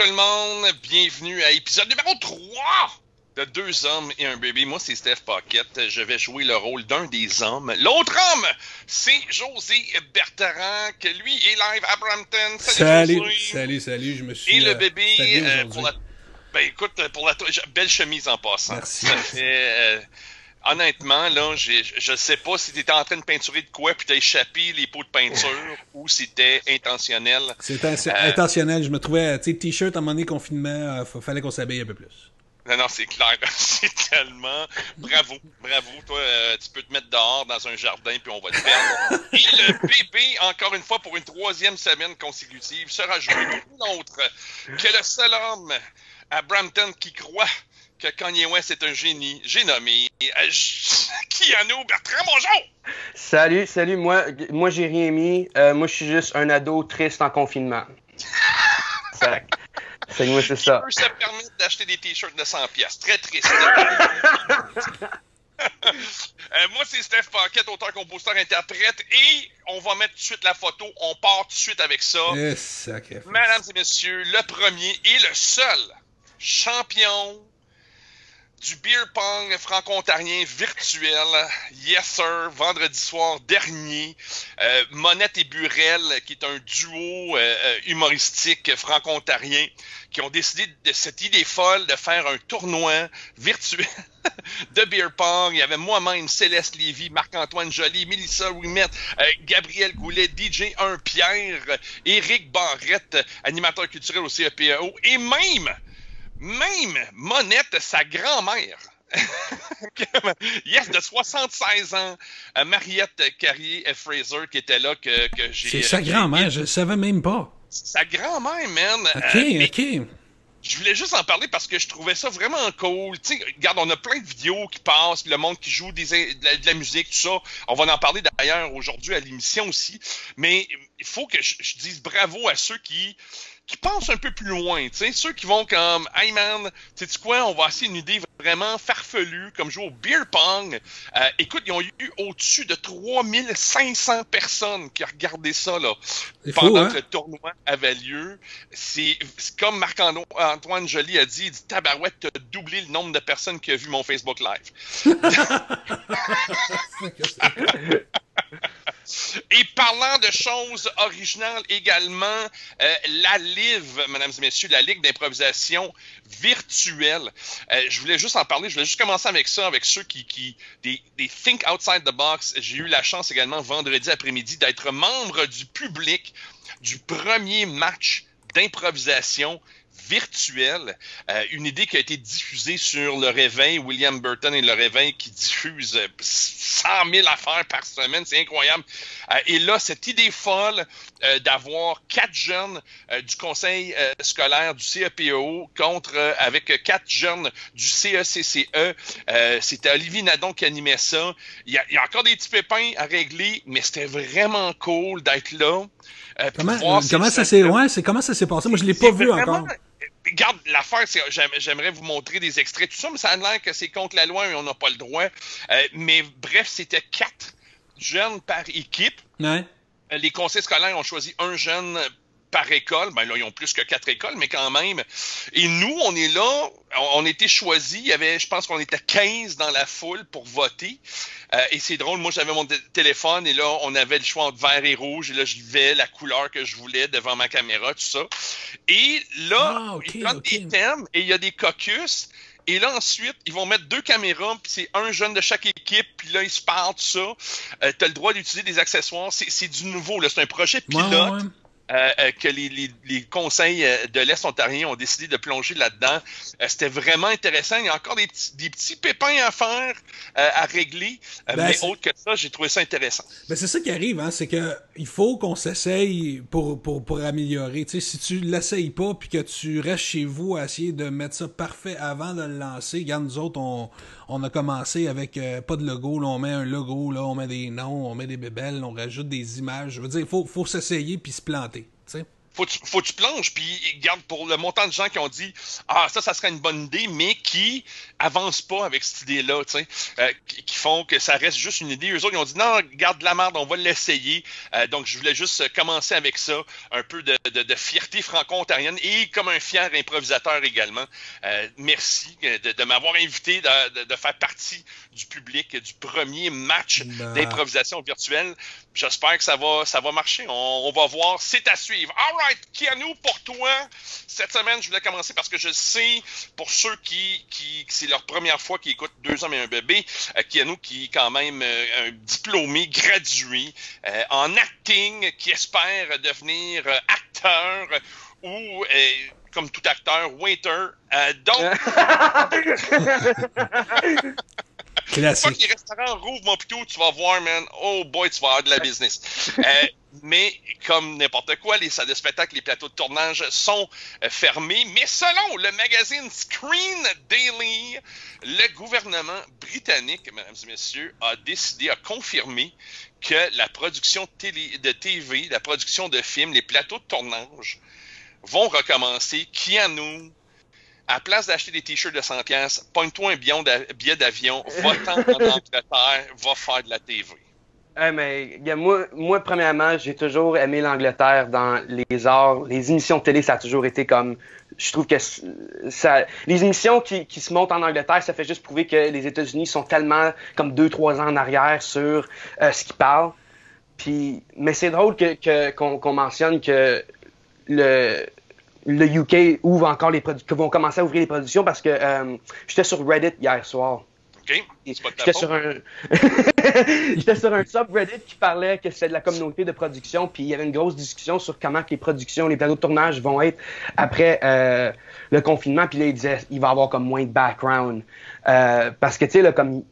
Tout le monde, bienvenue à épisode numéro 3 de Deux hommes et un bébé. Moi c'est Steph Paquette, je vais jouer le rôle d'un des hommes. L'autre homme, c'est José Bertrand, que lui est live à Brampton. Salut, salut, salut, salut, je me suis... Et le bébé, euh, pour la... Ben écoute, pour la belle chemise en passant. Merci. Ça fait... Euh, honnêtement, là, je sais pas si tu étais en train de peinturer de quoi puis t'as échappé les pots de peinture ou si c'était intentionnel. C'était euh, intentionnel. Je me trouvais, tu sais, t-shirt à un moment donné, confinement, euh, fallait qu'on s'habille un peu plus. Non, non, c'est clair. c'est tellement. Bravo, bravo. Toi, euh, tu peux te mettre dehors dans un jardin puis on va te perdre. Et le bébé, encore une fois, pour une troisième semaine consécutive, sera joué autre que le seul homme à Brampton qui croit que Kanye West est un génie. J'ai nommé euh, Keanu Bertrand, bonjour! Salut, salut, moi, moi j'ai rien mis. Euh, moi, je suis juste un ado triste en confinement. c'est moi, c'est ça. peut se permettre d'acheter des t-shirts de 100 pièces. Très triste. Euh, moi, c'est Steph Paquette, auteur, compositeur, interprète, et on va mettre tout de suite la photo. On part tout de suite avec ça. Yes, Mesdames et messieurs, le premier et le seul champion du beer pong franco-ontarien virtuel. Yes, sir. Vendredi soir dernier. Euh, Monette et Burel, qui est un duo euh, euh, humoristique franco-ontarien, qui ont décidé de cette idée folle de faire un tournoi virtuel de beer pong. Il y avait moi-même, Céleste Lévy, Marc-Antoine Joly, Mélissa Ouimet, Gabriel Goulet, DJ 1 Pierre, Éric Barrette, animateur culturel au CEPAO, et même même Monette, sa grand-mère, yes, de 76 ans, euh, Mariette Carrier et Fraser qui était là que, que j'ai. C'est sa grand-mère, je ne savais même pas. Sa grand-mère, man. Ok, euh, ok. Je voulais juste en parler parce que je trouvais ça vraiment cool. Tu sais, regarde, on a plein de vidéos qui passent, le monde qui joue des, de, la, musique, tout ça. On va en parler d'ailleurs aujourd'hui à l'émission aussi. Mais il faut que je, je, dise bravo à ceux qui qui pensent un peu plus loin, tu ceux qui vont comme, hey man, sais tu quoi, on va essayer une idée vraiment farfelue, comme jouer au beer pong. Euh, écoute, ils ont eu au-dessus de 3500 personnes qui ont regardé ça, là, pendant hein? que le tournoi avait lieu. C'est comme Marc-Antoine Joly a dit, il dit, tabarouette, t'as doublé le nombre de personnes qui ont vu mon Facebook Live. Et parlant de choses originales également, euh, la LIV, mesdames et messieurs, la Ligue d'improvisation virtuelle. Euh, je voulais juste en parler, je voulais juste commencer avec ça, avec ceux qui, qui des, des Think Outside the Box. J'ai eu la chance également vendredi après-midi d'être membre du public du premier match d'improvisation virtuelle. Euh, une idée qui a été diffusée sur Le Réveil, William Burton et Le Réveil qui diffusent 100 000 affaires par semaine, c'est incroyable. Euh, et là, cette idée folle euh, d'avoir quatre jeunes du conseil scolaire du CEPO contre avec quatre jeunes du CECCE, c'était Olivier Nadon qui animait ça. Il y, a, il y, a, encore des petits pépins à régler, mais c'était vraiment cool d'être là. comment, comment ça s'est ouais, comment ça s'est passé? Moi, je l'ai pas vu encore Regarde, l'affaire, c'est j'aimerais vous montrer des extraits, tout ça, mais ça a l'air que c'est contre la loi et on n'a pas le droit. Euh, mais bref, c'était quatre jeunes par équipe. Ouais. Euh, les conseils scolaires ont choisi un jeune par école. Ben là, ils ont plus que quatre écoles, mais quand même. Et nous, on est là, on, été choisis. Il y avait, je pense qu'on était 15 dans la foule pour voter. Euh, et c'est drôle, moi j'avais mon téléphone et là, on avait le choix entre vert et rouge. Et là, je vivais la couleur que je voulais devant ma caméra, tout ça. Et là, ah, ils prennent des thèmes et il y a des caucus. Et là, ensuite, ils vont mettre deux caméras, puis c'est un jeune de chaque équipe, puis là, ils se parlent, tout ça. Euh, tu as le droit d'utiliser des accessoires. C'est du nouveau, là. C'est un projet pilote. Euh, que les, les, les, conseils euh, de l'Est ontarien ont décidé de plonger là-dedans. C'était vraiment intéressant. Il y a encore des petits, des petits pépins à faire, à régler, ben, mais autre que ça, j'ai trouvé ça intéressant. Ben c'est ça qui arrive, hein, c'est que il faut qu'on s'essaye pour, pour, pour améliorer. Si tu l'essayes pas puis que tu restes chez vous à essayer de mettre ça parfait avant de le lancer, regarde, nous autres, on, on a commencé avec pas de logo, là, on met un logo, là, on met des noms, on met des bébelles, on rajoute des images. Je veux dire, il faut, s'essayer puis se planter faut que faut tu plonges, puis garde pour le montant de gens qui ont dit Ah, ça, ça serait une bonne idée, mais qui avancent pas avec cette idée-là, tu sais, euh, qui, font que ça reste juste une idée. Eux autres, ils ont dit Non, garde de la merde, on va l'essayer. Euh, donc, je voulais juste commencer avec ça, un peu de, de, de fierté franco-ontarienne et comme un fier improvisateur également. Euh, merci de, de m'avoir invité, de, de, faire partie du public du premier match ben. d'improvisation virtuelle. J'espère que ça va, ça va marcher. On, on va voir. C'est à suivre. All right, Kianou, pour toi, cette semaine, je voulais commencer parce que je sais, pour ceux qui, qui, c'est leur première fois qu'ils écoutent Deux hommes et un bébé, Kianou qui est quand même euh, un diplômé, gradué euh, en acting, qui espère devenir euh, acteur ou comme tout acteur, waiter. Euh, donc, Classique. Fuck les restaurants rouvrent mon pitou, tu vas voir, man. Oh boy, tu vas avoir de la business. euh, mais comme n'importe quoi, les salles de spectacle, les plateaux de tournage sont euh, fermés. Mais selon le magazine Screen Daily, le gouvernement britannique, mesdames et messieurs, a décidé, a confirmé que la production télé, de TV, la production de films, les plateaux de tournage vont recommencer. Keanu, à la place d'acheter des t-shirts de 100$, pogne-toi un billet d'avion, va-t'en en Angleterre, va faire de la TV. Hey, mais, moi, premièrement, j'ai toujours aimé l'Angleterre dans les arts. Les émissions de télé, ça a toujours été comme. Je trouve que. Les émissions qui, qui se montent en Angleterre, ça fait juste prouver que les États-Unis sont tellement comme deux, trois ans en arrière sur euh, ce qu'ils parlent. Puis, mais c'est drôle que, que, qu'on, qu'on mentionne que le, le UK ouvre encore les que vont commencer à ouvrir les productions parce que euh, j'étais sur Reddit hier soir. J'étais sur un j'étais sur un subreddit qui parlait que c'est de la communauté de production puis il y avait une grosse discussion sur comment que les productions, les plateaux de tournage vont être après euh, le confinement puis là il disait il va y avoir comme moins de background euh, parce que tu sais là comme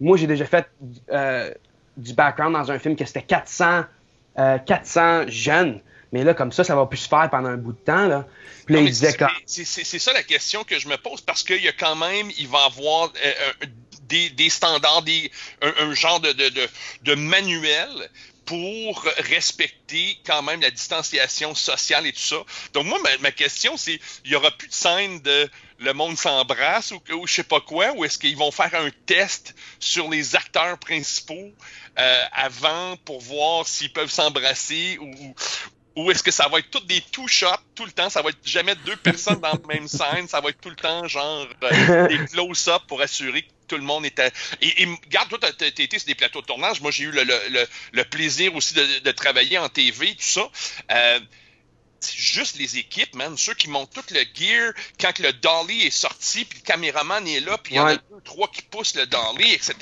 moi j'ai déjà fait euh, du background dans un film que c'était 400 400 jeunes mais là, comme ça, ça va plus se faire pendant un bout de temps. Là. Puis là, Non, il disait c'est- quand... ça la question que je me pose parce qu'il y a quand même, il va avoir euh, des, des standards, des, un, un genre de, de, de, de manuel pour respecter quand même la distanciation sociale et tout ça. Donc moi, ma, ma question, c'est, il y aura plus de scène de le monde s'embrasse ou, ou je sais pas quoi, ou est-ce qu'ils vont faire un test sur les acteurs principaux euh, avant pour voir s'ils peuvent s'embrasser ou, ou- ou est-ce que ça va être toutes des two shots tout le temps, ça va être jamais deux personnes dans la même scène, ça va être tout le temps genre euh, des close-up pour assurer que tout le monde était. Et, et regarde, toi, t'as été sur des plateaux de tournage. Moi, j'ai eu le, le, le, le plaisir aussi de, de travailler en TV, tout ça. Euh, juste les équipes, man. Ceux qui montent tout le gear quand que le dolly est sorti, puis le caméraman est là, puis il y en a deux, trois qui poussent le dolly, etc.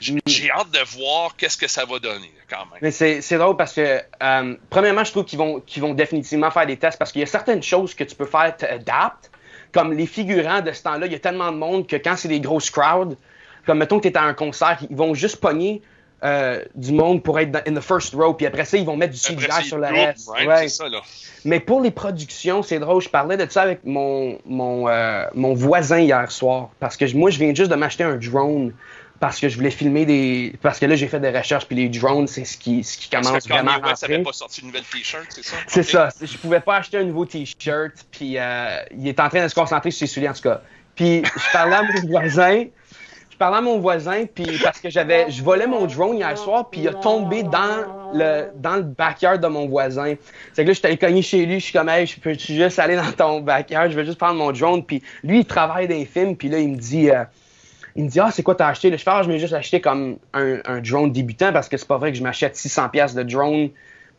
J'ai j'ai hâte de voir qu'est-ce que ça va donner, quand même. Mais c'est drôle parce que, euh, premièrement, je trouve qu'ils vont, vont définitivement faire des tests parce qu'il y a certaines choses que tu peux faire t'adaptes. Comme les figurants de ce temps-là, il y a tellement de monde que quand c'est des grosses crowds, comme mettons que tu es à un concert, ils vont juste pogner euh, du monde pour être dans, in the first row, puis après ça, ils vont mettre du CGI sur le groupe, reste. right? Ouais. C'est ça, là. Mais pour les productions, c'est drôle. Je parlais de ça avec mon, mon, euh, mon voisin hier soir. Parce que moi, je viens juste de m'acheter un drone. Parce que je voulais filmer des. Parce que là, j'ai fait des recherches. Puis les drones, c'est ce qui, ce qui commence vraiment à rentrer. avait pas sorti une nouvelle t-shirt, c'est ça? C'est ça. Je pouvais pas acheter un nouveau t-shirt. Puis euh, il est en train de se concentrer sur ses souliers, en tout cas. Puis je parlais à mon voisin. Je parlais à mon voisin, puis parce que j'avais, je volais mon drone hier soir, puis il a tombé dans le dans le backyard de mon voisin. C'est que là, j'étais allé cogner chez lui, je suis comme, hey, je peux juste aller dans ton backyard, je vais juste prendre mon drone, puis lui, il travaille dans les films, puis là, il me dit, euh, il me dit, ah, c'est quoi t'as acheté? Là, je fais, ah, je m'ai juste acheté comme un, un drone débutant, parce que c'est pas vrai que je m'achète 600 pièces de drone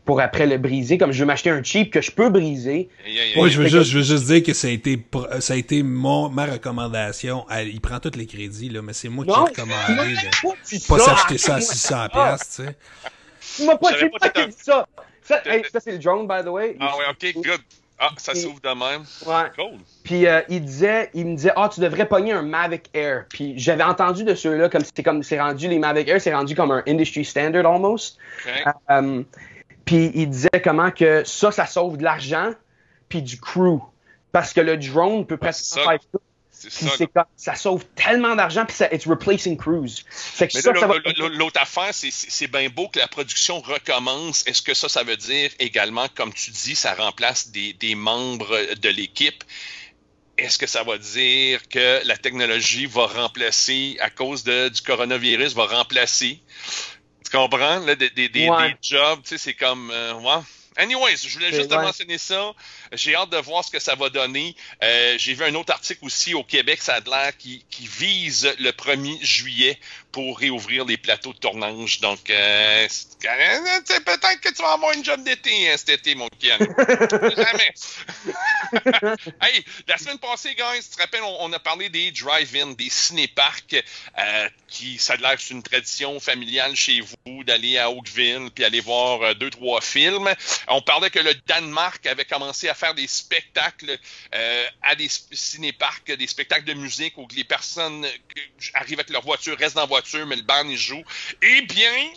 pour après le briser, comme je veux m'acheter un cheap que je peux briser. Moi, je veux juste, je veux juste dire que ça a été, ça a été mon, ma recommandation. Elle- il prend tous les crédits, là, mais c'est moi qui ai Non, recommandé de pas dit pas ça, s'acheter ça à arrête-moi 600 ça. piastres, tu sais. Tu m'as pas pas dit ça. Ça, hey, ça, c'est le drone, by the way. Ah ouais, ok, good. Ah, ça s'ouvre de même. Ouais. Cool. Puis euh, il disait, il me disait, ah, tu devrais pogner un Mavic Air. Puis j'avais entendu de ceux-là, comme c'est comme c'est rendu les Mavic Air, c'est rendu comme un industry standard almost. Ok. Euh, puis il disait comment que ça, ça sauve de l'argent puis du crew. Parce que le drone peut presque c'est faire tout. Ça, ça, sauve tellement d'argent, puis ça, it's replacing cruise. L'autre affaire, c'est bien beau que la production recommence. Est-ce que ça, ça veut dire également, comme tu dis, ça remplace des, des membres de l'équipe? Est-ce que ça va dire que la technologie va remplacer, à cause de, du coronavirus, va remplacer, tu comprends, là, des, des, des, jobs, tu sais, c'est comme, euh, ouais. Anyways, je voulais juste te mentionner ça. J'ai hâte de voir ce que ça va donner. Euh, j'ai vu un autre article aussi au Québec, ça a l'air qui, qui vise le 1er juillet pour réouvrir les plateaux de tournage. Donc, euh, peut-être que tu vas avoir une job d'été hein, cet été, mon Ken. Jamais. hey, la semaine passée, guys, tu te rappelles, on, a parlé des drive-in, des ciné-parcs, euh, qui, ça a l'air c'est une tradition familiale chez vous d'aller à Oakville puis aller voir euh, deux, trois films. On parlait que le Danemark avait commencé à faire des spectacles euh, à des ciné-parcs, des spectacles de musique où les personnes arrivent avec leur voiture, restent dans la voiture mais le band, il joue. Eh bien,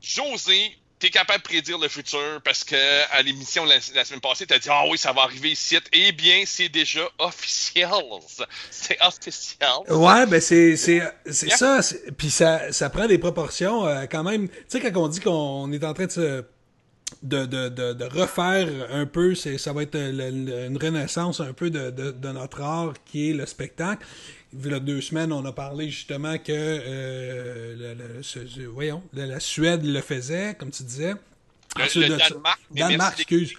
José, tu es capable de prédire le futur parce que à l'émission la, semaine passée, tu as dit Ah oui, ça va arriver ici. Eh bien, c'est déjà officiel. C'est officiel. Ouais, ben c'est ça. Puis ça, ça prend des proportions euh, quand même. Tu sais, quand on dit qu'on est en train de se de, de, de, refaire un peu, ça va être une renaissance un peu de, de, notre art qui est le spectacle. Il y a deux semaines, on a parlé justement que euh, voyons, la, Suède le faisait, comme tu disais. Le, Danemark, Danemark, excuse.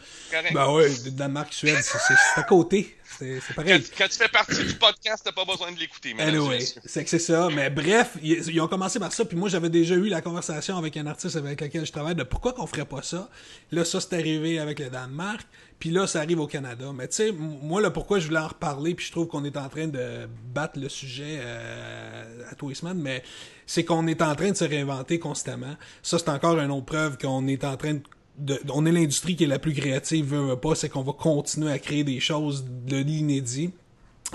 Ben oui, Danemark, Suède, c'est à côté. C'est pareil. Quand, tu fais partie du podcast, t'as pas besoin de l'écouter. Anyway, c'est que c'est ça. Mais bref, ils, ont commencé par ça. Puis moi, j'avais déjà eu la conversation avec un artiste avec lequel je travaille de pourquoi qu'on ferait pas ça. Là, ça, c'est arrivé avec le Danemark. Puis là, ça arrive au Canada. Mais tu sais, moi, là, pourquoi je voulais en reparler, puis je trouve qu'on est en train de battre le sujet euh, à tous les semaines, mais c'est qu'on est en train de se réinventer constamment. Ça, c'est encore une autre preuve qu'on est en train de on est l'industrie qui est la plus créative, veut, pas, c'est qu'on va continuer à créer des choses de l'inédit.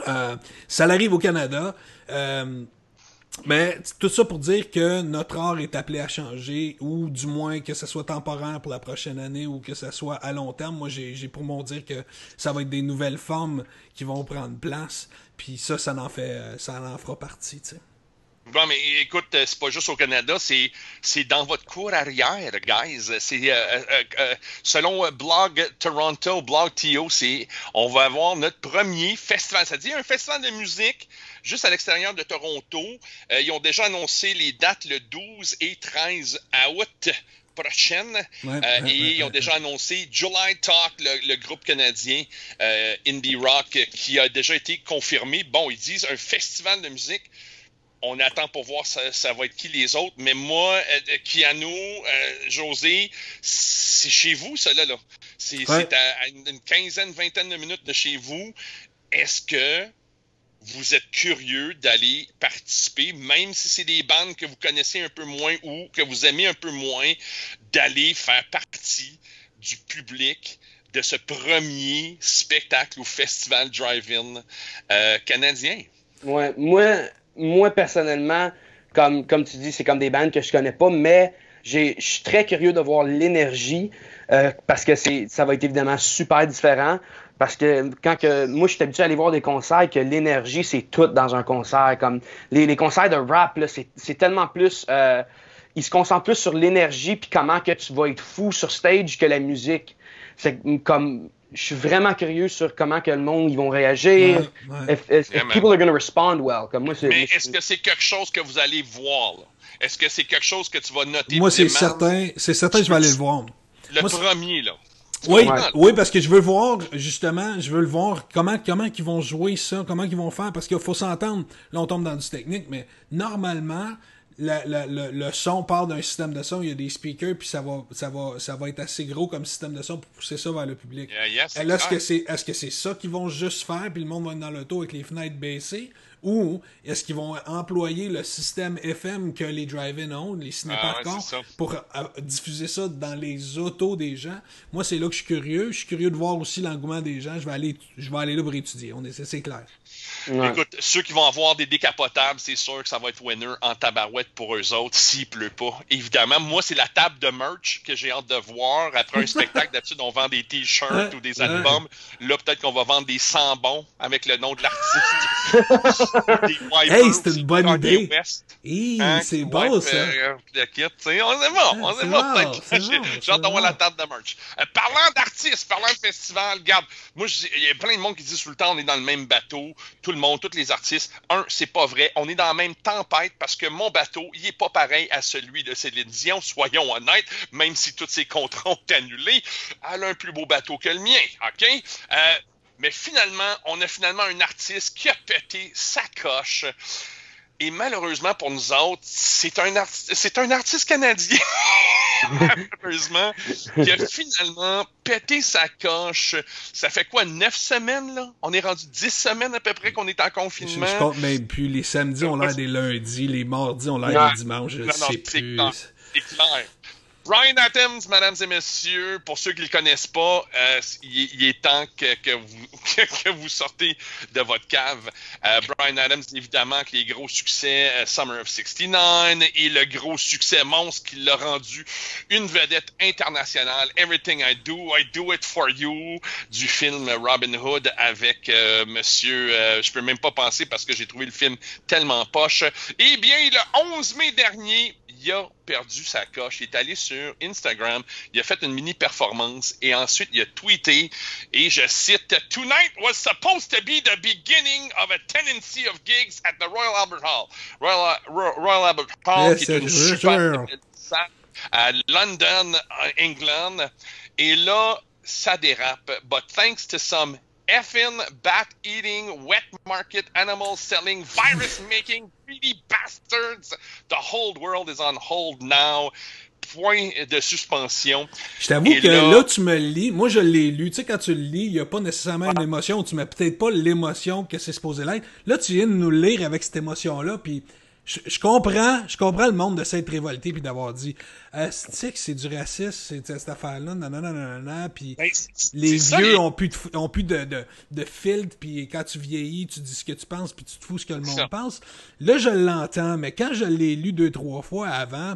Euh, ça arrive au Canada. Euh, mais tout ça pour dire que notre art est appelé à changer, ou du moins que ce soit temporaire pour la prochaine année, ou que ce soit à long terme. Moi, j'ai pour mon dire que ça va être des nouvelles formes qui vont prendre place. Puis ça, ça en fait, ça en fera partie, tu sais. Bon, mais écoute, euh, c'est pas juste au Canada, c'est, c'est dans votre cour arrière, guys. C'est euh, euh, selon Blog Toronto, Blog TO, c'est on va avoir notre premier festival. C'est-à-dire un festival de musique juste à l'extérieur de Toronto. ils ont déjà annoncé les dates le 12 et 13 août prochaine. et ils ont déjà annoncé July Talk, le, le groupe canadien Indie Rock, qui a déjà été confirmé. Bon, ils disent un festival de musique on attend pour voir ça, va être qui les autres. Mais moi, euh, euh, Kiano, euh, José, c'est chez vous, ça là. C'est à, une quinzaine, vingtaine de minutes de chez vous. Est-ce que vous êtes curieux d'aller participer, même si c'est des bandes que vous connaissez un peu moins ou que vous aimez un peu moins, d'aller faire partie du public de ce premier spectacle ou festival drive-in canadien? Ouais, moi, moi, personnellement, comme, comme tu dis, c'est comme des bandes que je connais pas, mais je suis très curieux de voir l'énergie euh, parce que ça va être évidemment super différent. Parce que quand que moi je suis habitué à aller voir des concerts que l'énergie c'est tout dans un concert. Comme les, les concerts de rap, c'est tellement plus euh, ils se concentrent plus sur l'énergie puis comment que tu vas être fou sur stage que la musique. C'est comme je suis vraiment curieux sur comment que le monde ils vont réagir. If, people are going to respond well? Comme moi, Mais est-ce que c'est quelque chose que vous allez voir? Est-ce que c'est quelque chose que tu vas noter? Moi, c'est certain. C'est certain que je vais aller le voir. Le premier, là. Oui, oui, parce que je veux voir, justement, je veux le voir comment, comment ils vont jouer ça, comment ils vont faire, parce qu'il faut s'entendre. Là, on tombe dans du technique, mais normalement, le, son part d'un système de son, il y a des speakers, puis ça va, ça va, ça va être assez gros comme système de son pour pousser ça vers le public. est-ce que c'est est -ce c'est ça qu'ils vont juste faire, puis le monde va être dans l'auto avec les fenêtres baissées, ou est-ce qu'ils vont employer le système FM que les drive-in ont, les cinéparks ah, pour euh, diffuser ça dans les autos des gens? Moi, c'est là que je suis curieux. Je suis curieux de voir aussi l'engouement des gens. Je vais aller, je vais aller là pour étudier. On est, c'est clair. Écoute, ceux qui vont avoir des décapotables, c'est sûr que ça va être winner en tabarouette pour eux autres, s'il pleut pas. Évidemment, moi, c'est la table de merch que j'ai hâte de voir. Après un spectacle, d'habitude, on vend des t-shirts ou des albums. Là, peut-être qu'on va vendre des sambons avec le nom de l'artiste. hey, c'est une bonne idée. Hein, c'est beau, ça. on est bon, on est bon. J'ai hâte d'avoir la table de merch. Euh, parlant d'artistes, parlant de festival, regarde, moi, il y a plein de monde qui dit tout le temps, on est dans le même bateau. Tout le monde, tous les artistes. Un, c'est pas vrai. On est dans la même tempête parce que mon bateau, il est pas pareil à celui de Céline Dion, soyons honnêtes, même si tous ses contrats ont annulé. Elle a un plus beau bateau que le mien, OK? Euh, mais finalement, on a finalement un artiste qui a pété sa coche. Et malheureusement pour nous autres, c'est un, c'est un artiste canadien, malheureusement, qui a finalement pété sa coche. Ça fait quoi, neuf semaines, là? On est rendu dix semaines à peu près qu'on est en confinement. Je, compte même plus. Les samedis ont l'air des lundis, les mardis ont l'air des dimanches, je sais plus. C'est clair. Brian Adams, mesdames et messieurs, pour ceux qui ne le connaissent pas, euh, il, est temps que, que, vous, que, vous sortez de votre cave. Euh, Brian Adams, évidemment, avec les gros succès euh, Summer of 69 et le gros succès monstre qui l'a rendu une vedette internationale. Everything I Do, I Do It For You, du film Robin Hood avec monsieur, je peux même pas penser parce que j'ai trouvé le film tellement poche. Eh bien, le 11 mai dernier, il a perdu sa coche. Il est allé sur Instagram, il a fait une mini performance et ensuite il a tweeté et je cite Tonight was supposed to be the beginning of a tendency of gigs at the Royal Albert Hall. Royal, Royal Albert Hall, qui est une super à London, England. Et là, ça dérape. But thanks to some effing bat eating, wet market animal selling, virus making, greedy bastards. The whole world is on hold now. Point de suspension. Je t'avoue que là... tu me lis. Moi, je l'ai lu. Tu sais, quand tu le lis, il n'y a pas nécessairement une émotion. Tu mets peut-être pas l'émotion que c'est supposé l'être. Là, tu viens de nous lire avec cette émotion-là, puis je, comprends, je comprends le monde de s'être révolté puis d'avoir dit, euh, c'est du racisme, c'est cette affaire-là, nanana, puis ben, les vieux ont plus de, ont plus de, de, de filtre, puis quand tu vieillis, tu dis ce que tu penses, puis tu te fous ce que le monde pense. Là, je l'entends, mais quand je l'ai lu deux trois fois avant,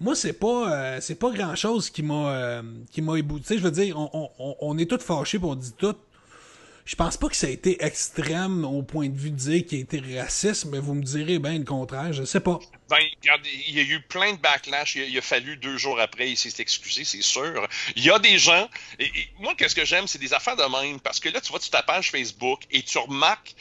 moi c'est pas euh, c'est pas grand chose qui m'a euh, qui m'a ébouté je veux dire on, on, on est tous fâchés pour dire tout je pense pas que ça a été extrême au point de vue de dire qu'il a été raciste, mais vous me direz bien le contraire, je sais pas. Ben, il y a eu plein de backlash. Il a, fallu deux jours après, il s'est excusé, c'est sûr. Il y a des gens. Et, moi, qu'est-ce que j'aime, c'est des affaires de même. Parce que là, tu vois sur ta page Facebook et tu remarques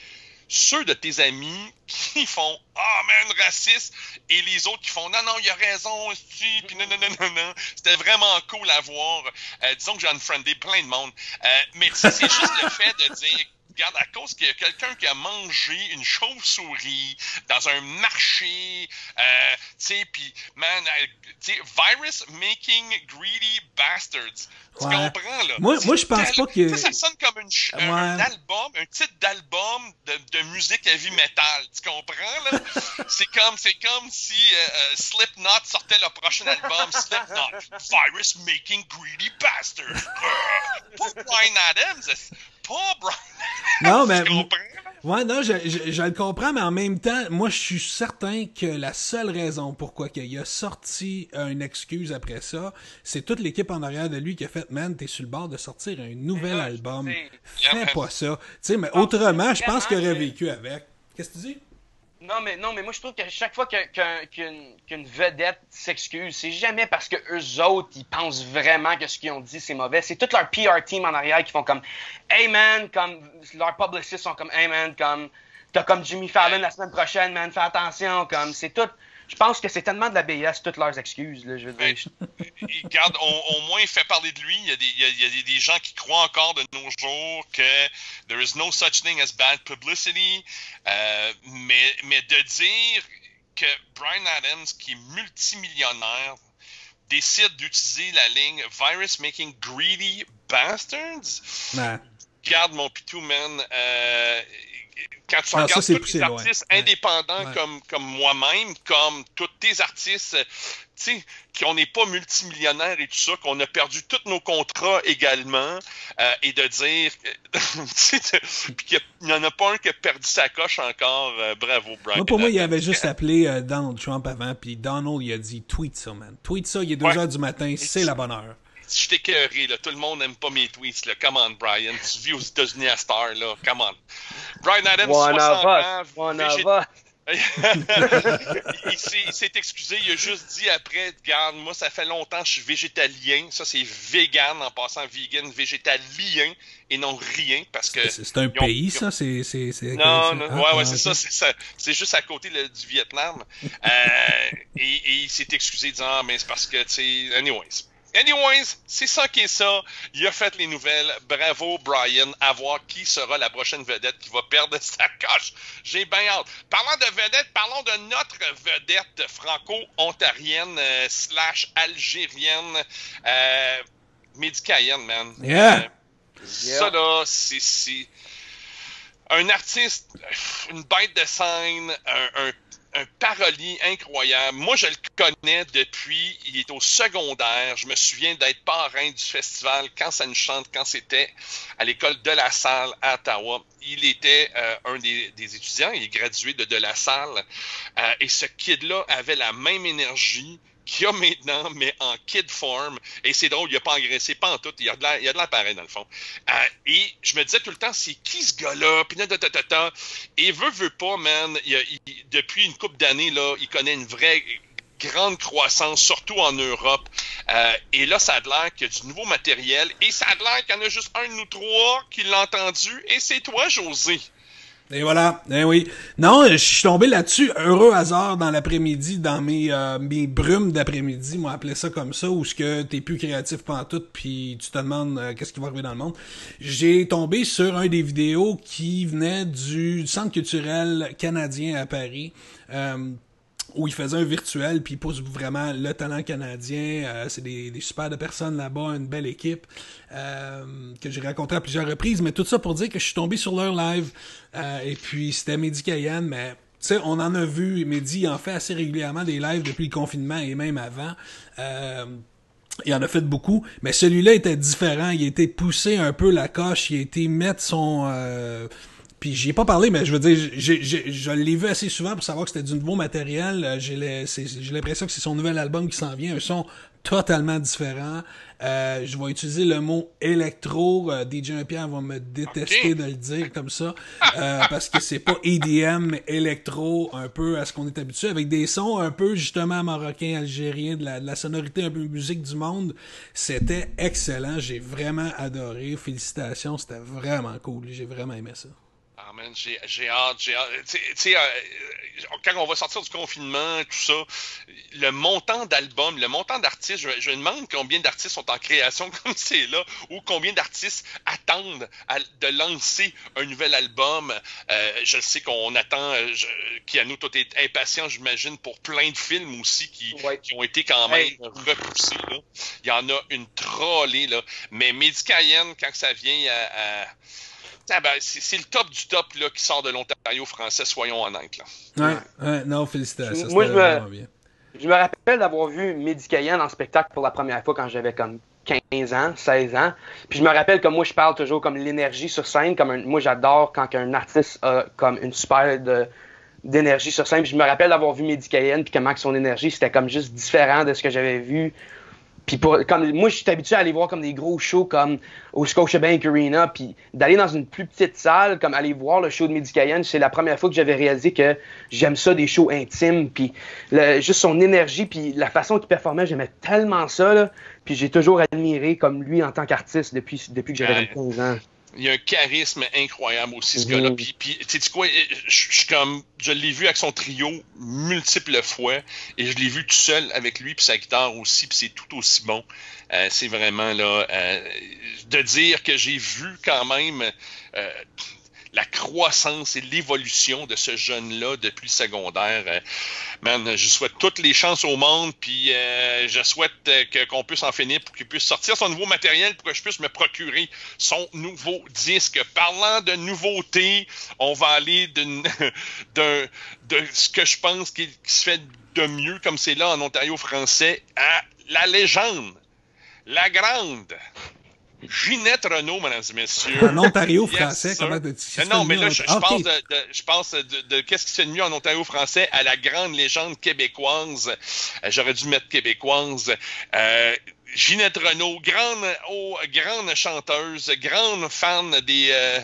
ceux de tes amis qui font Ah, man, raciste, et les autres qui font Non, non, il a raison, non, non, non, non. C'était vraiment cool à voir. Euh, disons que j'ai unfriendé plein de monde. Euh, mais c'est juste le fait de dire regarde, à cause qu'il y a quelqu'un qui a mangé une chauve-souris dans un marché, euh, tu sais, puis, man, euh, tu sais, virus making greedy bastards. Tu comprends, là? Moi, moi je pense pas que. Ça sonne comme une un, album, un titre d'album de, de, musique heavy metal. Tu comprends, là? c'est comme, c'est comme si euh, Slipknot sortait le prochain album, Slipknot, Virus Making Greedy Bastards. Pour Brian Adams, pas, Brian non, mais. Ouais, non, je, je, le comprends, mais en même temps, moi, je suis certain que la seule raison pourquoi il a sorti une excuse après ça, c'est toute l'équipe en arrière de lui qui a fait, man, t'es sur le bord de sortir un nouvel album. Fais pas ça. Tu sais, mais autrement, je pense qu'il aurait vécu avec. Qu'est-ce que tu dis? Non, mais, non, mais moi, je trouve que chaque fois qu'une vedette s'excuse, c'est jamais parce que eux autres, ils pensent vraiment que ce qu'ils ont dit, c'est mauvais. C'est tout leur PR team en arrière qui font comme Hey man, comme leurs publicistes sont comme Hey man, comme t'as comme Jimmy Fallon la semaine prochaine, man, fais attention, comme c'est tout je pense que c'est tellement de la BS, toutes leurs excuses. Là, je veux dire. regarde, au, moins, il fait parler de lui. Il y, a des, il, y a, des, gens qui croient encore de nos jours que there is no such thing as bad publicity. Euh, mais, mais de dire que Brian Adams, qui est multimillionnaire, décide d'utiliser la ligne Virus Making Greedy Bastards. Garde mon pitou, man. Euh, quand tu Ah, ça, regardes c'est tous les artistes indépendants Ouais. comme, comme moi-même, comme tous tes artistes, tu sais, qu'on n'est pas multimillionnaire et tout ça, qu'on a perdu tous nos contrats également, euh, et de dire, puis qu'il n'y en a pas un qui a perdu sa coche encore, euh, bravo, Brian. Moi, pour moi, il avait juste appelé euh, Donald Trump avant, puis Donald, il a dit tweet ça, man. Tweet ça, il est 2 Ouais. heures du matin, c'est la bonne heure. Je t'ai écœuré, là. Tout le monde n'aime pas mes tweets, là. Come on, Brian. Tu vis aux États-Unis à Star, là. Come on. Brian Adams, One 60 of ans. One il s'est- il s'est excusé, il a juste dit après, regarde, moi ça fait longtemps que je suis végétalien, ça c'est vegan en passant vegan, végétalien et non rien parce que C'est c'est un pays, ont- ça? C'est. c'est- c'est- non, non, ah, ouais, ah, ouais, c'est ok. ça, c'est ça. C'est juste à côté du Vietnam. Euh, et, et il s'est excusé disant, ah, mais c'est parce que, tu sais, anyways. Anyways, c'est ça qui est ça. Il a fait les nouvelles. Bravo, Brian. À voir qui sera la prochaine vedette qui va perdre sa coche. J'ai bien hâte. Parlant de vedette, parlons de notre vedette franco-ontarienne euh, slash algérienne. Euh, Mehdi Cayenne, man. Yeah. Euh, Ça, là, c'est- c'est un artiste, une bête de scène, un, un, un parolier incroyable. Moi, je le connais depuis, il est au secondaire. Je me souviens d'être parrain du festival quand ça nous chante, quand c'était à l'école de la salle à Ottawa. Il était euh, un des, étudiants, il est gradué de de la salle. Euh, et ce kid-là avait la même énergie qu'il a maintenant, mais en kid form. Et c'est drôle, il a pas engraissé, pas en tout. Il a a de l'air pareil, dans le fond. Euh, et je me disais tout le temps, c'est qui ce gars-là? Et veut, veut pas, man, depuis une couple d'années, là, il connaît une vraie grande croissance, surtout en Europe. Euh, et là, ça a l'air qu'il y a du nouveau matériel. Et ça a l'air qu'il y en a juste un de nous trois qui l'a entendu. Et c'est toi, José. Et voilà, eh oui. Non, je suis tombé là-dessus, heureux hasard dans l'après-midi, dans mes, euh, mes brumes d'après-midi, moi appelé ça comme ça, où ce que t'es plus créatif pantoute, puis tu te demandes euh, qu'est-ce qui va arriver dans le monde. J'ai tombé sur un des vidéos qui venait du Centre culturel canadien à Paris. Euh, où il faisait un virtuel, puis il pousse vraiment le talent canadien. Euh, c'est des, des super personnes là-bas, une belle équipe euh, que j'ai rencontré à plusieurs reprises. Mais tout ça pour dire que je suis tombé sur leur live. Euh, et puis c'était Mehdi Cayenne, mais tu sais, on en a vu, Mehdi en fait assez régulièrement des lives depuis le confinement et même avant. Euh, il en a fait beaucoup, mais celui-là était différent. Il a été poussé un peu la coche. Il a été mettre son... Euh, puis j'y ai pas parlé, mais je veux dire, j'ai, j'ai, je l'ai vu assez souvent pour savoir que c'était du nouveau matériel. Euh, J'ai, l'impression que c'est son nouvel album qui s'en vient, un son totalement différent. Euh, je vais utiliser le mot électro. Euh, DJ Pierre va me détester de le dire comme ça, euh, parce que c'est pas EDM, mais électro, un peu à ce qu'on est habitué, avec des sons un peu justement marocains, algériens, de la, de la sonorité un peu musique du monde. C'était excellent. J'ai vraiment adoré. Félicitations, c'était vraiment cool. J'ai vraiment aimé ça. Man, j'ai hâte, j'ai hâte. Tu sais- tu sais, euh, quand on va sortir du confinement, tout ça, le montant d'albums, le montant d'artistes, je, je me demande combien d'artistes sont en création comme c'est là, ou combien d'artistes attendent à- de lancer un nouvel album. Euh, je sais qu'on attend, euh, je, Keanu, toi t'es impatient, j'imagine, pour plein de films aussi qui, Ouais. qui ont été quand même Hey. repoussés. Là. Il y en a une trollée, là. Mais Mehdi Cayenne, quand ça vient à... à- c'est c'est le top du top là, qui sort de l'Ontario français, soyons honnêtes. Là. Ouais, ouais, non, félicitations. Moi, je me- bien. Je me rappelle d'avoir vu Mehdi Cayenne en spectacle pour la première fois quand j'avais comme 15 ans, 16 ans. Puis je me rappelle comme moi, je parle toujours comme l'énergie sur scène. Comme un- moi, j'adore quand un artiste a comme une super de- d'énergie sur scène. Puis je me rappelle d'avoir vu Mehdi Cayenne, puis comment que son énergie, c'était comme juste différent de ce que j'avais vu. Puis pour, comme moi, je suis habitué à aller voir comme des gros shows comme au Scotiabank Arena, puis d'aller dans une plus petite salle, comme aller voir le show de Mehdi Cayenne, c'est la première fois que j'avais réalisé que j'aime ça des shows intimes, puis juste son énergie, puis la façon qu'il performait, j'aimais tellement ça, là. Puis j'ai toujours admiré comme lui en tant qu'artiste depuis, depuis que j'avais Ouais. 15 ans. Il y a un charisme incroyable aussi, ce gars-là. Puis, puis tu sais quoi, je comme, je l'ai vu avec son trio multiples fois, et je l'ai vu tout seul avec lui, puis sa guitare aussi, puis c'est tout aussi bon. Euh, c'est vraiment là, euh, de dire que j'ai vu quand même euh, la croissance et l'évolution de ce jeune-là depuis le secondaire. Euh, je souhaite toutes les chances au monde, puis euh, je souhaite euh, qu'on puisse en finir pour qu'il puisse sortir son nouveau matériel pour que je puisse me procurer son nouveau disque. Parlant de nouveautés, on va aller de, ce que je pense qui se fait de mieux, comme c'est là en Ontario français, à la légende, la grande, Ginette Renault, mesdames et messieurs. En Ontario français, comment tu dis Non, mais là, je, pense, de, je pense de, qu'est-ce qui se fait de mieux en Ontario français à la grande légende québécoise. Euh, j'aurais dû mettre québécoise. Euh, Ginette Renault, grande, oh, grande chanteuse, grande fan des, euh,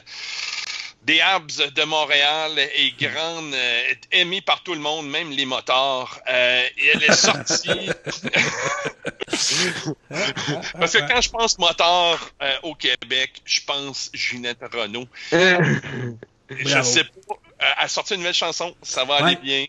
des Habs de Montréal et grande, euh, aimée par tout le monde, même les motards. Euh, et elle est sortie. Parce que quand je pense motard euh, au Québec, je pense Ginette Renault. je sais pas. Elle a sorti une nouvelle chanson, ça va aller bien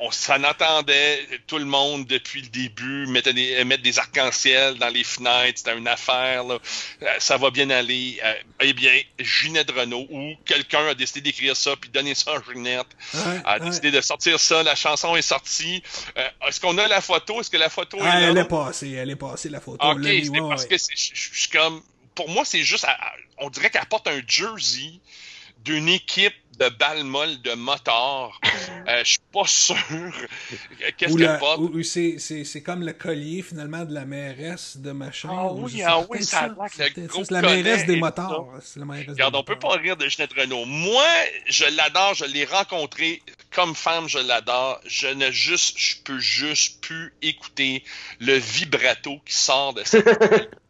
on s'en attendait, tout le monde depuis le début, mettre des, mettre des arcs-en-ciel dans les fenêtres, c'était une affaire, là. Euh, ça va bien aller. Euh, eh bien, Ginette Renault, ou quelqu'un a décidé d'écrire ça, puis donner ça à Ginette, a décidé de sortir ça, la chanson est sortie. Euh, est-ce qu'on a la photo? Est-ce que la photo ah, est là? Elle est passée, elle est passée, la photo. Ok, c'est parce que je suis comme... Pour moi, c'est juste... On dirait qu'elle porte un jersey d'une équipe de balles molles de motards. Euh, je suis pas sûr. Qu'est-ce que? Ou, c'est comme le collier finalement de la mairesse de machin. Ah oui, ah oui, ça, a C'est la mairesse des motards. Regarde, on peut pas rire de Jeanette Renault. Moi, je l'adore, je l'ai rencontré comme femme, je l'adore. Je ne juste, je peux juste plus écouter le vibrato qui sort de cette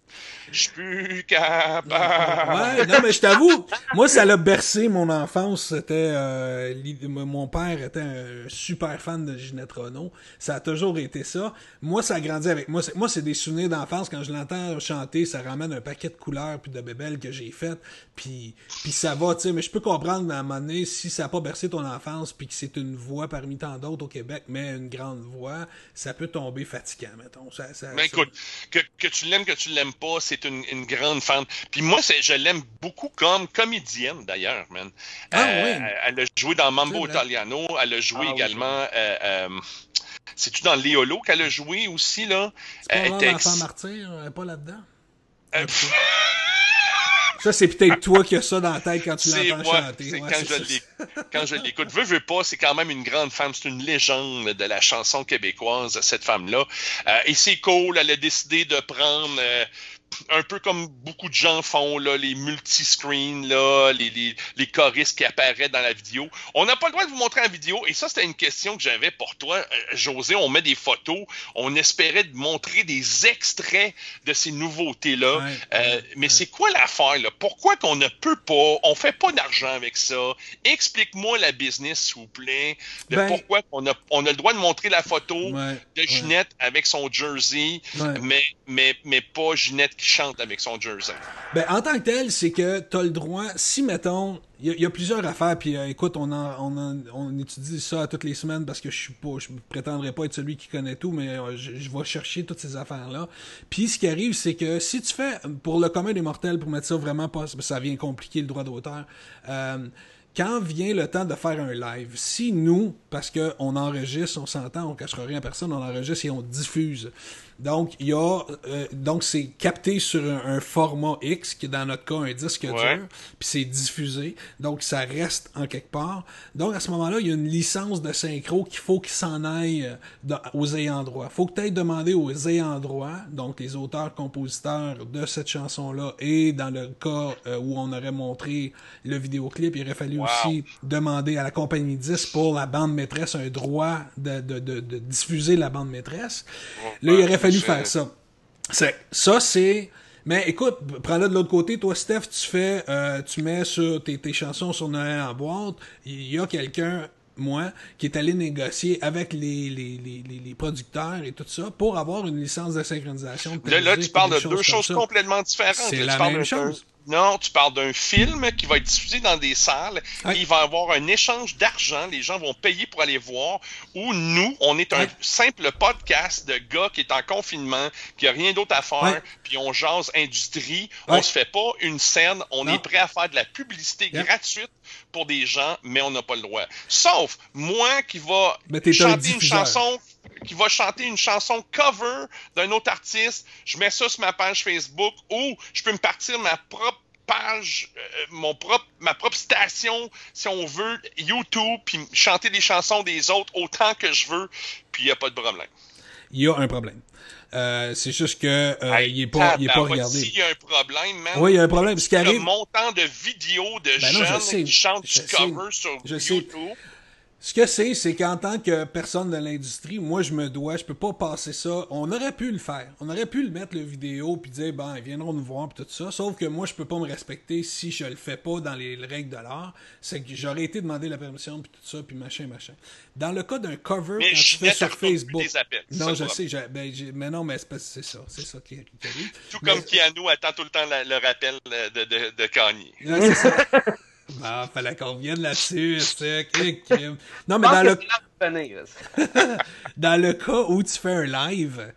Je suis plus capable. Ouais, non, mais je t'avoue, moi, ça l'a bercé mon enfance. C'était, euh, mon père était un super fan de Ginette Renault. Ça a toujours été ça. Moi, ça a grandi avec moi. Moi, c'est des souvenirs d'enfance. Quand je l'entends chanter, ça ramène un paquet de couleurs puis de bébelles que j'ai faites. Puis, puis ça va, tu sais. Mais je peux comprendre, à un moment donné, si ça n'a pas bercé ton enfance puis que c'est une voix parmi tant d'autres au Québec, mais une grande voix, ça peut tomber fatigant, mettons. Ça, ça, mais écoute, que, que tu l'aimes, que tu l'aimes pas, c'est une, grande fan. Puis moi, je l'aime beaucoup comme comédienne, d'ailleurs, man. Ah, euh, Elle a joué dans Mambo Italiano. Elle a joué ah également... Euh, euh, c'est-tu dans Léolo qu'elle a joué aussi, là? C'est pas l'enfant martyr, elle est pas là-dedans? Ça, c'est peut-être toi qui as ça dans la tête quand tu l'entends chanter. Ouais, quand, je l'écoute. Veux, veux pas, c'est quand même une grande femme. C'est une légende de la chanson québécoise, cette femme-là. et c'est cool, elle a décidé de prendre un peu comme beaucoup de gens font, là, les multi-screens, là, les, les, les, choristes qui apparaissent dans la vidéo. On n'a pas le droit de vous montrer la vidéo, et ça, c'était une question que j'avais pour toi, euh, José. On met des photos, on espérait de montrer des extraits de ces nouveautés-là. Euh, mais c'est quoi l'affaire, là? Pourquoi qu'on ne peut pas, on fait pas d'argent avec ça? Explique-moi la business, s'il vous plaît, de ben pourquoi on a, on a le droit de montrer la photo de Ginette avec son jersey, mais, mais, mais pas Ginette qui chante avec son jersey. Ben, en tant que tel, c'est que tu as le droit, si mettons, il y, a plusieurs affaires, puis euh, écoute, on, on, étudie ça toutes les semaines parce que je suis pas, je prétendrai pas être celui qui connaît tout, mais euh, je, vais chercher toutes ces affaires-là. Puis ce qui arrive, c'est que si tu fais, pour le commun des mortels, pour mettre ça vraiment pas, ça vient compliquer le droit d'auteur, euh, quand vient le temps de faire un live, si nous, parce qu'on enregistre, on s'entend, on cachera rien à personne, on enregistre et on diffuse. Donc, il y a, euh, donc c'est capté sur un, format X, qui est dans notre cas un disque dur, puis c'est diffusé. Donc, ça reste en quelque part. Donc, à ce moment-là, il y a une licence de synchro qu'il faut qu'il s'en aille euh, aux ayants droit. Faut que tu ailles demander aux ayants droit, donc les auteurs-compositeurs de cette chanson-là, et dans le cas euh, où on aurait montré le vidéoclip, il aurait fallu aussi demander à la compagnie 10 pour la bande maîtresse un droit de, de, de, de diffuser la bande maîtresse. Là, il aurait fallu faire ça. ça, c'est. Mais écoute, prends-le de l'autre côté. Toi, Steph, tu fais, euh, tu mets sur tes, chansons sur Noël en boîte. Il y a quelqu'un, moi, qui est allé négocier avec les, les, producteurs et tout ça pour avoir une licence de synchronisation. là, tu parles de deux choses, complètement différentes. C'est la même chose. Non, tu parles d'un film qui va être diffusé dans des salles. Ouais. Il va y avoir un échange d'argent. Les gens vont payer pour aller voir. Ou nous, on est un Ouais. simple podcast de gars qui est en confinement, qui a rien d'autre à faire, Ouais. puis on jase industrie. On se fait pas une scène. On Non. est prêt à faire de la publicité gratuite pour des gens, mais on n'a pas le droit. Sauf moi qui va un chanter une chanson qui va chanter une chanson cover d'un autre artiste, je mets ça sur ma page Facebook ou je peux me partir ma propre page, euh, mon propre, ma propre station, si on veut, YouTube, puis chanter des chansons des autres autant que je veux, puis il n'y a pas de problème. Il y a un problème. Euh, c'est juste que euh, Hey, il est pas, il est pas regardé. S'il y a un problème, man, Oui, il y a un problème. Ce qui le montant de vidéos de Ben jeunes qui chantent je du sais, cover sur je sais. Ce que c'est, c'est qu'en tant que personne de l'industrie, moi je me dois, je peux pas passer ça. On aurait pu le faire. On aurait pu le mettre le vidéo puis dire ben ils viendront nous voir puis tout ça. Sauf que moi je peux pas me respecter si je le fais pas dans les règles de l'art. C'est que j'aurais été demander la permission puis tout ça puis machin machin. Dans le cas d'un cover Mais quand tu fais sur Facebook. des appels, Non je problème. sais, ben, mais non mais c'est ça, c'est ça qui, arrive. Tout Mais- comme Keanu attend tout le temps la- le rappel de, de, de Kanye. c'est ça. Ah, fallait qu'on vienne là-dessus, c'est crime. Non, mais dans le, dans le cas où tu fais un live,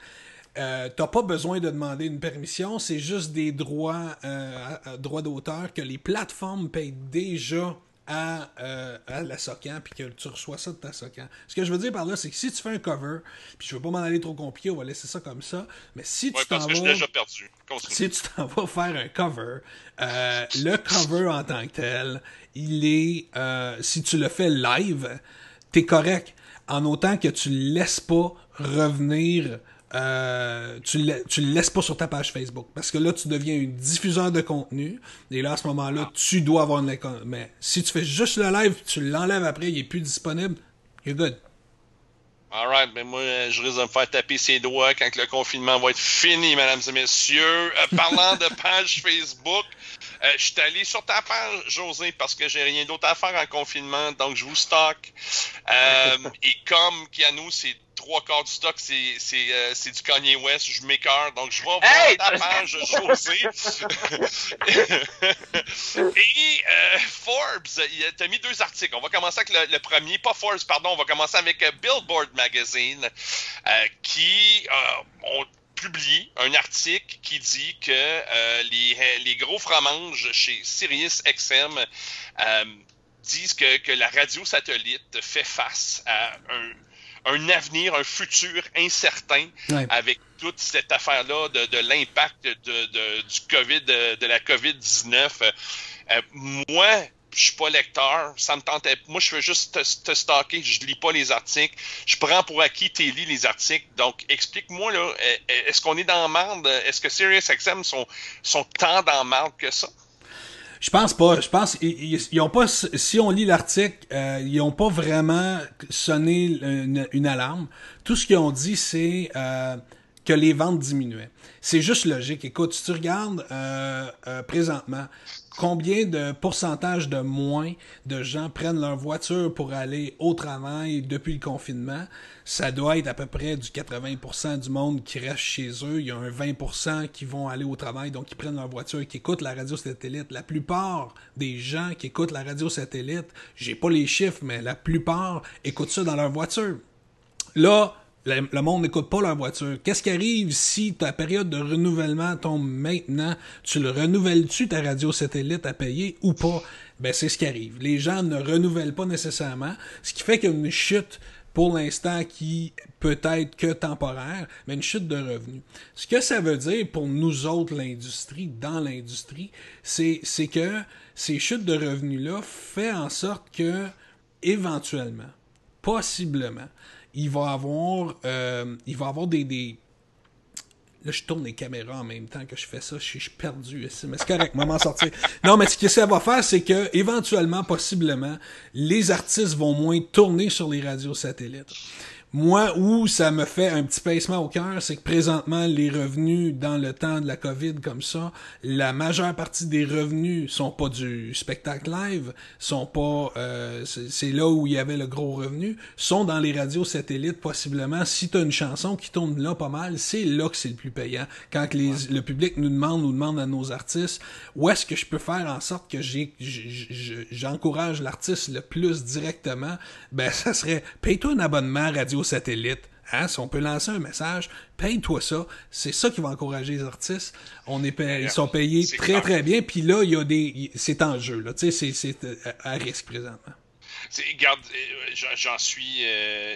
euh, t'as pas besoin de demander une permission, c'est juste des droits, euh, droits d'auteur que les plateformes payent déjà à, euh, à la SOCAN, puis que tu reçois ça de ta SOCAN. Ce que je veux dire par là, c'est que si tu fais un cover, puis je veux pas m'en aller trop compliqué, on va laisser ça comme ça, mais si tu Ouais, t'en vas... déjà perdu. Continue. Si tu t'en vas faire un cover, euh, le cover en tant que tel, il est, euh, si tu le fais live, t'es correct. En autant que tu le laisses pas revenir, euh, tu, le, laisses pas sur ta page Facebook. Parce que là, tu deviens un diffuseur de contenu. Et là, à ce moment-là, tu dois avoir une... Mais si tu fais juste le live, tu l'enlèves après, il est plus disponible, you're good. Alright, mais moi, euh, je risque de me faire taper ses doigts quand le confinement va être fini, mesdames et messieurs. Euh, parlant de page Facebook, euh, je suis allé sur ta page, José, parce que j'ai rien d'autre à faire en confinement, donc je vous stocke. Euh, et comme Keanu, c'est trois quarts du stock, c'est c'est euh, c'est du Kanye West, je m'écœure, donc je vais voir Hey! ta page, José. Et euh, Forbes, il a- t'as mis deux articles. On va commencer avec le, le premier, pas Forbes, pardon, on va commencer avec euh, Billboard Magazine, qui ont publié un article qui dit que euh, les, les gros fromages chez Sirius XM euh, disent que, que la radio satellite fait face à un, un avenir, un futur incertain Ouais. avec toute cette affaire-là de, de l'impact de, de- du COVID, de, la COVID-19. Euh, euh, moi, je suis pas lecteur, ça me tentait. Moi, je fais juste te, te stalker, je lis pas les articles. Je prends pour acquis tes lis les articles. Donc, explique-moi là, euh, est-ce qu'on est dans marde Est-ce que SiriusXM sont sont tant dans marde que ça? Je pense pas. Je pense ils, ils- ont pas. Si on lit l'article, euh, ils ont pas vraiment sonné une, une alarme. Tout ce qu'ils ont dit, c'est euh, que les ventes diminuaient. C'est juste logique. Écoute, si tu regardes euh, euh, présentement, combien de pourcentage de moins de gens prennent leur voiture pour aller au travail depuis le confinement, ça doit être à peu près du 80% du monde qui reste chez eux. Il y a un 20% qui vont aller au travail, donc qui prennent leur voiture, qui écoutent la radio satellite. La plupart des gens qui écoutent la radio satellite, j'ai pas les chiffres, mais la plupart écoutent ça dans leur voiture. Là, le, monde n'écoute pas leur voiture. Qu'est-ce qui arrive si ta période de renouvellement tombe maintenant? Tu le renouvelles-tu ta radio satellite à payer ou pas? Ben, c'est ce qui arrive. Les gens ne renouvellent pas nécessairement, ce qui fait qu'il y a une chute pour l'instant qui peut être que temporaire, mais une chute de revenus. Ce que ça veut dire pour nous autres, l'industrie, dans l'industrie, c'est, c'est que ces chutes de revenus-là fait en sorte que, éventuellement, possiblement, il va avoir, euh, il va avoir des, des... Là, je tourne les caméras en même temps que je fais ça. Je suis, perdu ici. Mais c'est correct, maman sortir. Non, mais ce que ça va faire, c'est que, éventuellement, possiblement, les artistes vont moins tourner sur les radios satellites. Moi, où ça me fait un petit pincement au cœur, c'est que présentement, les revenus dans le temps de la COVID comme ça, la majeure partie des revenus sont pas du spectacle live, sont pas, euh, c'est là où il y avait le gros revenu, sont dans les radios satellites possiblement. Si t'as une chanson qui tourne là pas mal, c'est là que c'est le plus payant. Quand les, le public nous demande, nous demande à nos artistes, où est-ce que je peux faire en sorte que j'encourage l'artiste le plus directement, ben ça serait paye-toi un abonnement radio satellite. Hein, si on peut lancer un message, paye-toi ça. C'est ça qui va encourager les artistes. On est ils sont payés très très bien. Puis là, il y a des, c'est en jeu là. Tu sais, c'est euh, à risque présentement. Regarde, euh, j'en suis, euh,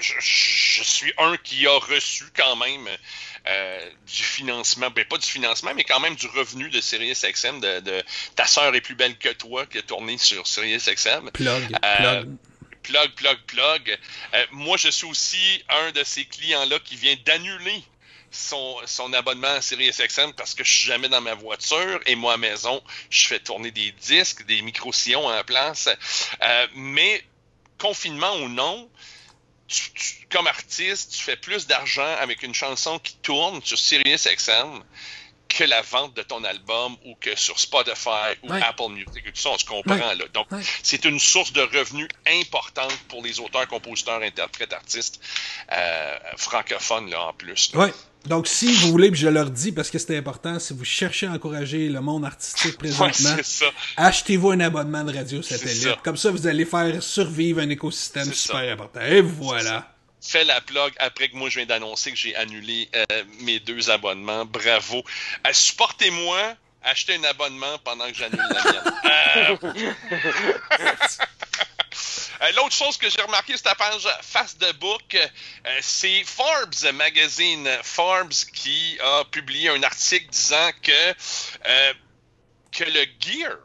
je, suis un qui a reçu quand même du financement, ben pas du financement, mais quand même du revenu de SiriusXM, de, de Ta sœur est plus belle que toi, qui a tourné sur SiriusXM. Plug, plug plug, plug, plug. Euh, moi, je suis aussi un de ces clients-là qui vient d'annuler son, abonnement à SiriusXM parce que je suis jamais dans ma voiture et moi à maison, je fais tourner des disques, des micro-sillons en place. Euh, mais confinement ou non, comme artiste, tu fais plus d'argent avec une chanson qui tourne sur SiriusXM que la vente de ton album ou que sur Spotify ou Apple Music tout ça, on se comprend là. Donc, c'est une source de revenus importante pour les auteurs, compositeurs, interprètes, artistes euh, francophones là en plus. Oui. Donc, si vous voulez, je leur dis parce que c'est important, si vous cherchez à encourager le monde artistique présentement, achetez-vous un abonnement de radio satellite. Comme ça, vous allez faire survivre un écosystème super important. Et voilà fait la plug après que moi je viens d'annoncer que j'ai annulé euh, mes deux abonnements. Bravo. Euh, supportez-moi, achetez un abonnement pendant que j'annule la mienne. Euh, l'autre chose que j'ai remarqué sur ta page Face de Book, c'est Forbes Magazine. Forbes qui a publié un article disant que, que le gear,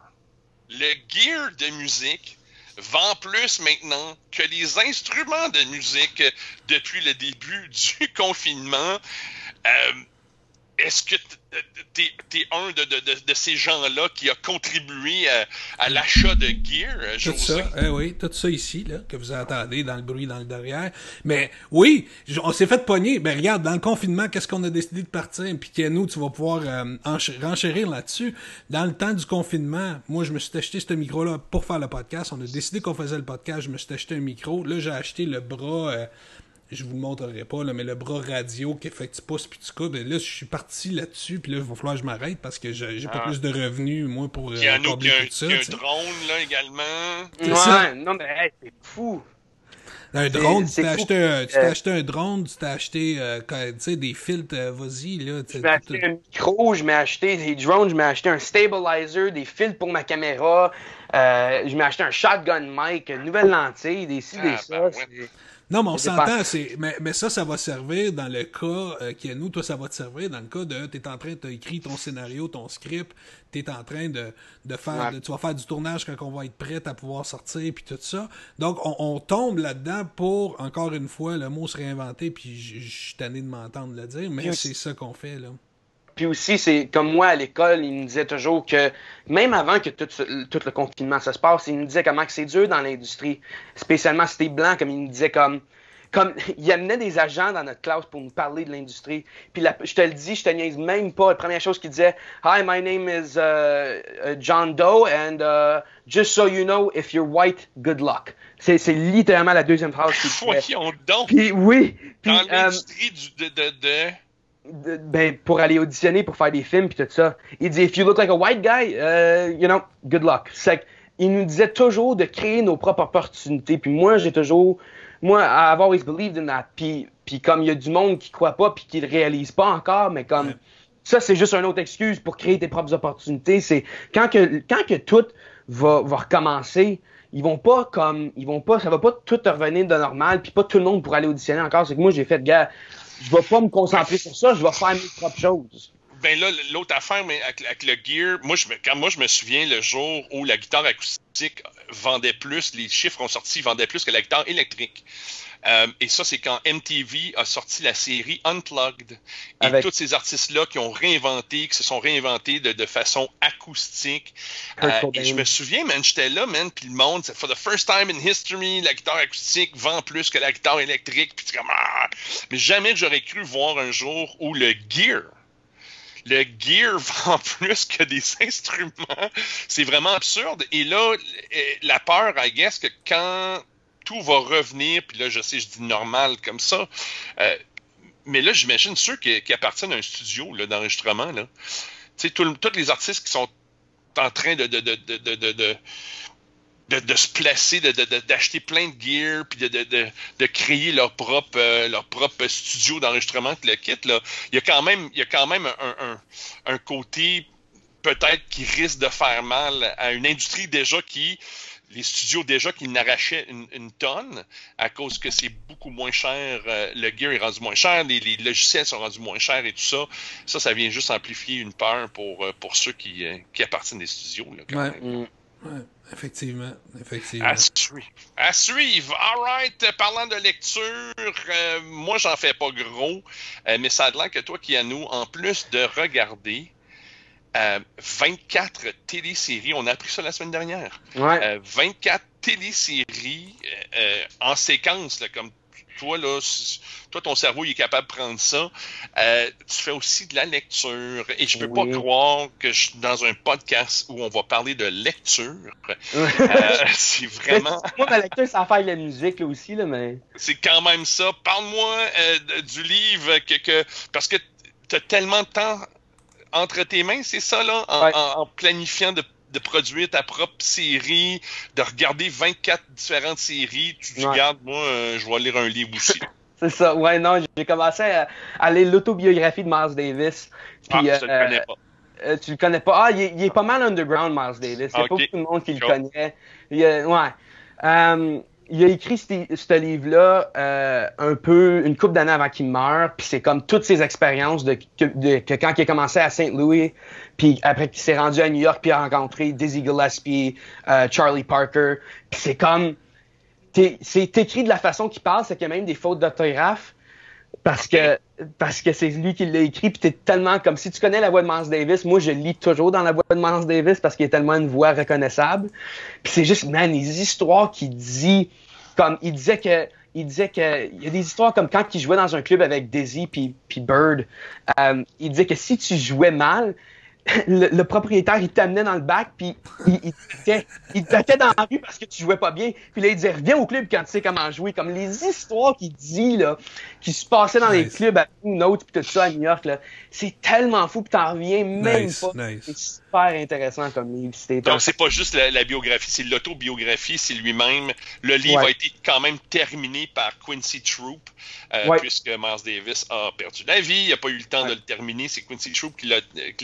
le gear de musique vend plus maintenant que les instruments de musique depuis le début du confinement. Euh, est-ce que tu es, un de, ces gens-là qui a contribué à, l'achat de gear, José? Tout ça, eh oui, tout ça ici, là, que vous entendez dans le bruit dans le derrière. Mais oui, on s'est fait pogner. Ben regarde, dans le confinement, qu'est-ce qu'on a décidé de partir? Puis nous, tu vas pouvoir euh, renchérir là-dessus. Dans le temps du confinement, moi, je me suis acheté ce micro-là pour faire le podcast. On a décidé qu'on faisait le podcast. Je me suis acheté un micro. Là, j'ai acheté le bras... Euh, je vous le montrerai pas, là, mais le bras radio qui fait que tu pousses puis tu coupes, là, je suis parti là-dessus, puis là, il va falloir que je m'arrête parce que j'ai pas ah. plus de revenus, moi, pour euh, tout ça. Il y a un drone, là, également. Ouais, non, mais c'est fou. Un drone, tu t'es acheté, un, tu acheté un drone, tu t'es acheté euh, des filtres, euh, vas-y. Là, je m'ai acheté un micro, je m'ai acheté des drones, je m'ai acheté un stabilizer, des filtres pour ma caméra, euh, je m'ai acheté un shotgun mic, une nouvelle lentille, des ci, des ah, ça. Ben non, mais on s'entend, c'est, mais, mais, ça, ça va servir dans le cas euh, qui est nous, toi, ça va te servir dans le cas de, t'es en train, t'as écrit ton scénario, ton script, t'es en train de, de faire, tu vas faire du tournage quand on va être prêt à pouvoir sortir, puis tout ça. Donc, on, tombe là-dedans pour, encore une fois, le mot se réinventer, puis je suis tanné de m'entendre le dire, mais c'est ça qu'on fait, là. Puis aussi, c'est comme moi à l'école, il me disait toujours que même avant que tout, tout le confinement se passe, il me disait comment que c'est dur dans l'industrie, spécialement si t'es blanc, comme il me disait comme comme il amenait des agents dans notre classe pour nous parler de l'industrie. Puis je te le dis, je te niaise même pas. La première chose qu'il disait, Hi, my name is uh, John Doe, and uh, just so you know, if you're white, good luck. C'est, littéralement la deuxième phrase qu'il disait. Voyons donc. Puis oui. Puis, dans euh, l'industrie de, de, de ben, pour aller auditionner, pour faire des films, puis tout ça. Il dit, if you look like a white guy, uh, you know, good luck. C'est il nous disait toujours de créer nos propres opportunités. Puis moi, j'ai toujours, moi, I've always believed in that. Puis, puis comme il y a du monde qui croit pas, puis qui le réalise pas encore, mais comme ça, c'est juste une autre excuse pour créer tes propres opportunités. C'est quand que, quand que tout va, va recommencer, ils vont pas comme, ils vont pas, ça va pas tout revenir de normal, puis pas tout le monde pour aller auditionner encore. C'est que moi, j'ai fait, gars, je vais pas me concentrer sur ça, je vais faire mes propres choses. Ben là, l'autre affaire, mais avec, le gear, moi je, quand moi je me souviens le jour où la guitare acoustique vendait plus, les chiffres ont sorti, vendait plus que la guitare électrique. Euh, et ça, c'est quand MTV a sorti la série Unplugged. Et Avec- tous ces artistes-là qui ont réinventé, qui se sont réinventés de, de façon acoustique. Euh, et je me souviens, man, j'étais là, man, puis le monde, c'est for the first time in history, la guitare acoustique vend plus que la guitare électrique, puis c'est comme, ah! Mais jamais j'aurais cru voir un jour où le gear, le gear vend plus que des instruments. C'est vraiment absurde. Et là, euh, la peur, I guess, que quand tout va revenir, puis là, je sais, je dis normal comme ça, euh, mais là, j'imagine ceux qui, qui appartiennent à un studio d'enregistrement. Tu sais, tous les artistes qui sont en train de, de, se placer, de- de- de- d'acheter plein de gear, puis de, de, de, de créer leur propre, euh, leur propre studio d'enregistrement que le kit, là. Il y a quand même, il y a quand même un, un, un côté peut-être qui risque de faire mal à une industrie déjà qui, les studios déjà qui n'arrachaient une, une tonne à cause que c'est beaucoup moins cher, euh, le gear est rendu moins cher, les, les logiciels sont rendus moins chers et tout ça. Ça, ça vient juste amplifier une peur pour, euh, pour ceux qui, qui appartiennent des studios. Là, quand Ouais. même. Mm. Ouais, effectivement. Effectivement. À suivre. À suivre. All right. Euh, Parlant de lecture, euh, moi, j'en fais pas gros, euh, mais ça a l'air que toi, Kianou, en plus de regarder euh, 24 téléséries, on a appris ça la semaine dernière, Ouais. euh, 24 téléséries euh, euh, en séquence, là, comme toi, là, si- toi, ton cerveau, il est capable de prendre ça. Euh, tu fais aussi de la lecture. Et je peux Oui. pas croire que je suis dans un podcast où on va parler de lecture. Euh, c'est vraiment, Moi, ma lecture, ça fait de la musique, là, aussi, là, mais... c'est quand même ça. Parle-moi euh, du livre que, que parce que tu as tellement de temps entre tes mains, c'est ça là, en, Ouais. en- en planifiant de, de produire ta propre série, de regarder 24 différentes séries. Tu dis, Ouais. regarde, moi, euh, je vais lire un livre aussi. C'est ça. Ouais, non, j'ai commencé à, à lire l'autobiographie de Miles Davis. Ah, Puis, je le euh, connais pas. euh, tu le connais pas. Ah, il est, il est pas mal underground, Miles Davis. Il y a Ok. pas beaucoup de monde qui le connaît. Il ouais. Il a écrit ce livre-là euh, un peu une couple d'années avant qu'il meure, puis c'est comme toutes ses expériences de, que, de- que quand il a commencé à Saint Louis, puis après qu'il s'est rendu à New York, puis a rencontré Dizzy Gillespie, euh, Charlie Parker, puis c'est comme c'est écrit de la façon qu'il parle, c'est qu'il y a même des fautes d'orthographe parce que parce que c'est lui qui l'a écrit puis t'es tellement comme si tu connais la voix de Miles Davis moi je lis toujours dans la voix de Miles Davis parce qu'il est tellement une voix reconnaissable. Puis c'est juste man les histoires qu'il dit comme il disait que il disait que il y a des histoires comme quand il jouait dans un club avec puis puis Bird euh, il disait que si tu jouais mal le, le propriétaire, il t'amenait dans le bac, puis il, il, te battait, il te battait dans la rue parce que tu jouais pas bien. Puis là, il disait, reviens au club quand tu sais comment jouer. Comme les histoires qu'il dit, là, qui se passaient dans les clubs à Blue Note, puis tout ça à New York, là, c'est tellement fou, puis t'en reviens même Nice, pas. nice. Super intéressant comme livre. Donc, c'est pas juste la, la biographie, c'est l'autobiographie, c'est lui-même. Le livre Ouais. a été quand même terminé par Quincy Troop, euh, Ouais. puisque Miles Davis a perdu la vie. Il n'a pas eu le temps Ouais. de le terminer. C'est Quincy Troop qui l'a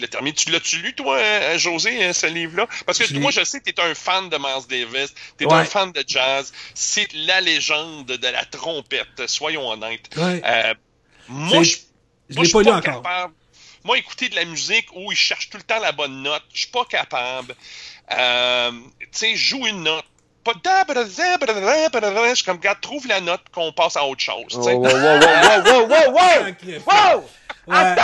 terminé. Tu l'as-tu lu, toi, euh, José, euh, ce livre-là? Parce que moi, je sais que tu es un fan de Miles Davis, tu es Ouais. un fan de jazz. C'est la légende de la trompette, soyons honnêtes. Ouais. Euh, moi, je moi, l'ai suis pas lu encore. capable. Moi, écouter de la musique où il cherche tout le temps la bonne note, je suis pas capable. Euh, tu sais, joue une note. Pas. Je suis comme, regarde, trouve la note qu'on passe à autre chose. tu Wow, sais. wow, wow, wow, wow, wow, wow! Sacré Wow! Ouais.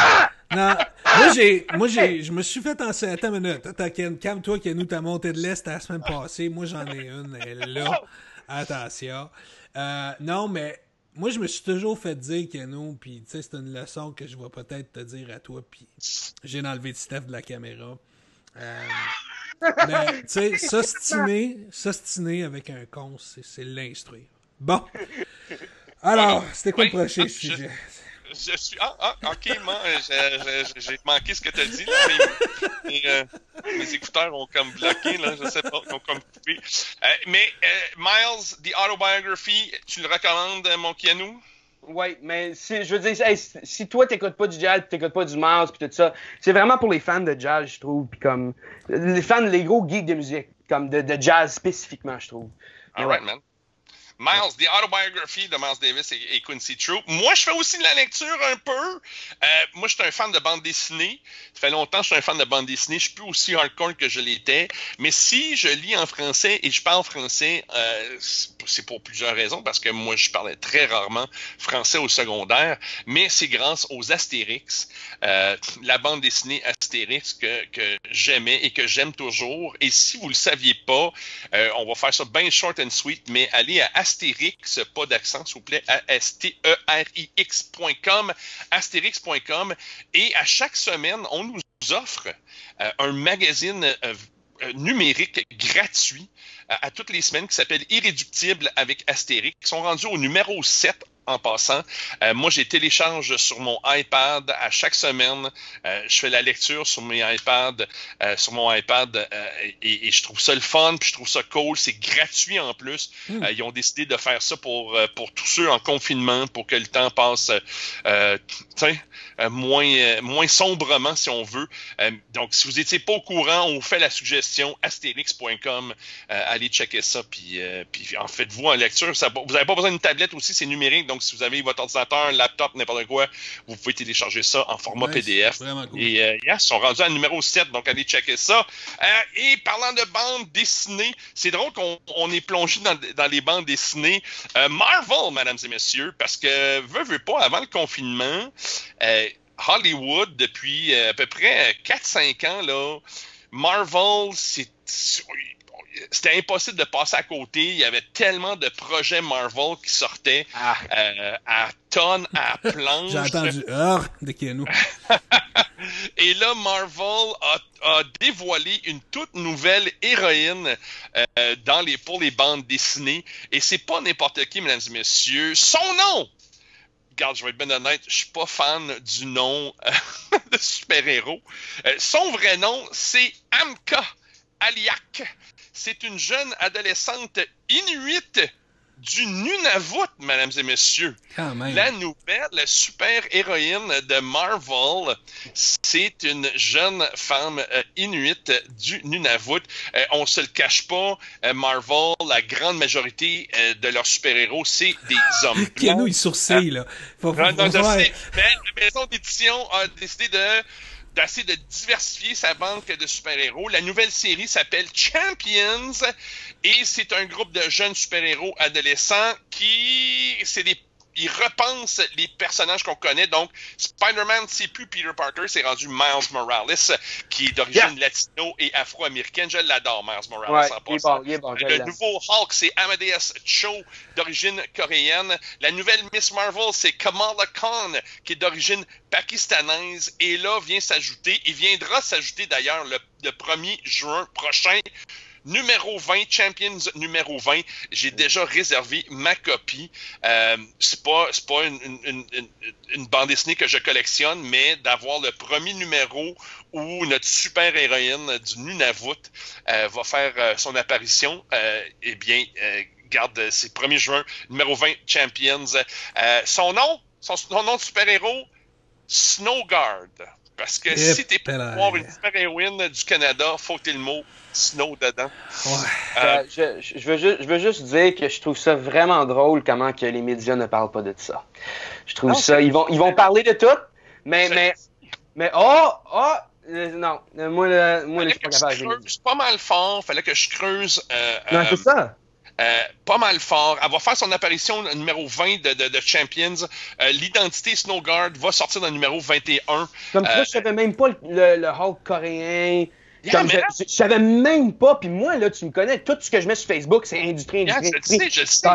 Non, moi j'ai, moi j'ai, je me suis fait en attends une minute, attends Ken, calme-toi Ken, nous t'as monté de l'est la semaine passée, moi j'en ai une, elle est là, attention. Euh, non mais moi je me suis toujours fait dire Kenou, puis tu sais c'est une leçon que je vais peut-être te dire à toi, puis j'ai enlevé de Steph de la caméra. Euh, mais tu sais, s'ostiner, s'ostiner avec un con, c'est, l'instruire. Bon. Alors, c'était quoi le prochain je- sujet? Je suis. Ah, ah, ok, moi, j'ai- j'ai- j'ai manqué ce que tu as dit, là. euh, mes écouteurs ont comme bloqué, là, je sais pas, ils ont comme coupé. Euh, mais euh, Miles, The Autobiography, tu le recommandes, mon Kianou? Ouais, mais si, je veux dire, hey, si, toi t'écoutes pas du jazz, pis t'écoutes pas du mouse, puis tout ça, c'est vraiment pour les fans de jazz, je trouve, puis comme les fans, les gros geeks de musique, comme de, de jazz spécifiquement, je trouve. All right, man. Miles, The Autobiography de Miles Davis et, et Quincy Troop. Moi, je fais aussi de la lecture un peu. Euh, moi, je suis un fan de bande dessinée. Ça fait longtemps que je suis un fan de bande dessinée. Je suis plus aussi hardcore que je l'étais. Mais si je lis en français et je parle français, euh, c'est pour plusieurs raisons, parce que moi, je parlais très rarement français au secondaire, mais c'est grâce aux Astérix, euh, la bande dessinée Astérix que, j'aimais et que j'aime toujours. Et si vous le saviez pas, on va faire ça bien short and sweet, mais allez à Astérix, pas d'accent, s'il vous plaît, A-S-T-E-R-I-X.com, astérix.com, et à chaque semaine, on nous offre euh, un magazine euh, euh, numérique gratuit à, toutes les semaines qui s'appelle Irréductible avec Astérix. Ils sont rendus au numéro 7 en passant. Euh, moi, j'ai télécharge sur mon iPad à chaque semaine. Euh, je fais la lecture sur mes iPads, euh, sur mon iPad, et, je trouve ça le fun, puis je trouve ça cool. C'est gratuit en plus. Hmm. ils ont décidé de faire ça pour, pour tous ceux en confinement, pour que le temps passe moins, moins sombrement, si on veut. donc, si vous n'étiez pas au courant, on vous fait la suggestion astérix.com. allez checker ça, puis, puis en faites-vous en lecture. vous n'avez pas besoin d'une tablette aussi, c'est numérique. Donc, donc, si vous avez votre ordinateur, un laptop, n'importe quoi, vous pouvez télécharger ça en format PDF. Et euh, ils sont rendus à numéro 7, donc allez checker ça. Euh, et parlant de bandes dessinées, c'est drôle qu'on est plongé dans, les bandes dessinées. Euh, Marvel, mesdames et messieurs, parce que, veut, veut pas, avant le confinement, Hollywood, depuis à peu près 4-5 ans, là, Marvel, c'est c'était impossible de passer à côté. Il y avait tellement de projets Marvel qui sortaient ah. euh, à tonnes, à planches. J'ai entendu ah, de Keanu. Et là, Marvel a, dévoilé une toute nouvelle héroïne euh, dans les, pour les bandes dessinées. Et c'est pas n'importe qui, mesdames et messieurs. Son nom! Regarde, je vais être bien honnête, je suis pas fan du nom euh, de super-héros. son vrai nom, c'est Amka Aliak c'est une jeune adolescente inuite du Nunavut, mesdames et messieurs. La nouvelle super-héroïne de Marvel, c'est une jeune femme euh, inuite du Nunavut. Euh, on se le cache pas, euh, Marvel, la grande majorité de leurs super-héros, c'est des hommes. nous, il sourcille, là. Faut, non, non, je sais, mais la maison d'édition a décidé de d'essayer de diversifier sa banque de super-héros. La nouvelle série s'appelle Champions et c'est un groupe de jeunes super-héros adolescents qui c'est des il repense les personnages qu'on connaît. Donc, Spider-Man, c'est plus Peter Parker, c'est rendu Miles Morales, qui est d'origine latino et afro-américaine. Je l'adore, Miles Morales. le nouveau Hulk, c'est Amadeus Cho, d'origine coréenne. La nouvelle Miss Marvel, c'est Kamala Khan, qui est d'origine pakistanaise. Et là, vient s'ajouter, et viendra s'ajouter d'ailleurs le, le 1er juin prochain, numéro 20, Champions numéro 20. J'ai déjà réservé ma copie. Euh, c'est pas, pas une, bande dessinée que je collectionne, mais d'avoir le premier numéro où notre super héroïne du Nunavut euh, va faire euh, son apparition, eh bien, garde, c'est 1er juin, numéro 20, Champions. son nom, son, nom de super-héros, Snowguard. Parce que si t'es pour voir une super-héroïne du Canada, faut que le mot Snow dedans. Euh, je, veux juste, je veux juste dire que je trouve ça vraiment drôle comment que les médias ne parlent pas de ça. Je trouve ça. Ils vont, ils vont parler de tout, mais, mais, mais, oh, oh, euh, non, moi, moi je suis pas capable. Je suis pas mal fort, fallait que je creuse. Euh, non, c'est ça. Pas mal fort. Elle va faire son apparition numéro 20 de, de, Champions. L'identité Snowguard va sortir dans le numéro 21. Comme ça, je savais même pas le, le Hulk coréen je, savais même pas, puis moi, là, tu me connais, tout ce que je mets sur Facebook, c'est industrie, industrie, industrie. je sais,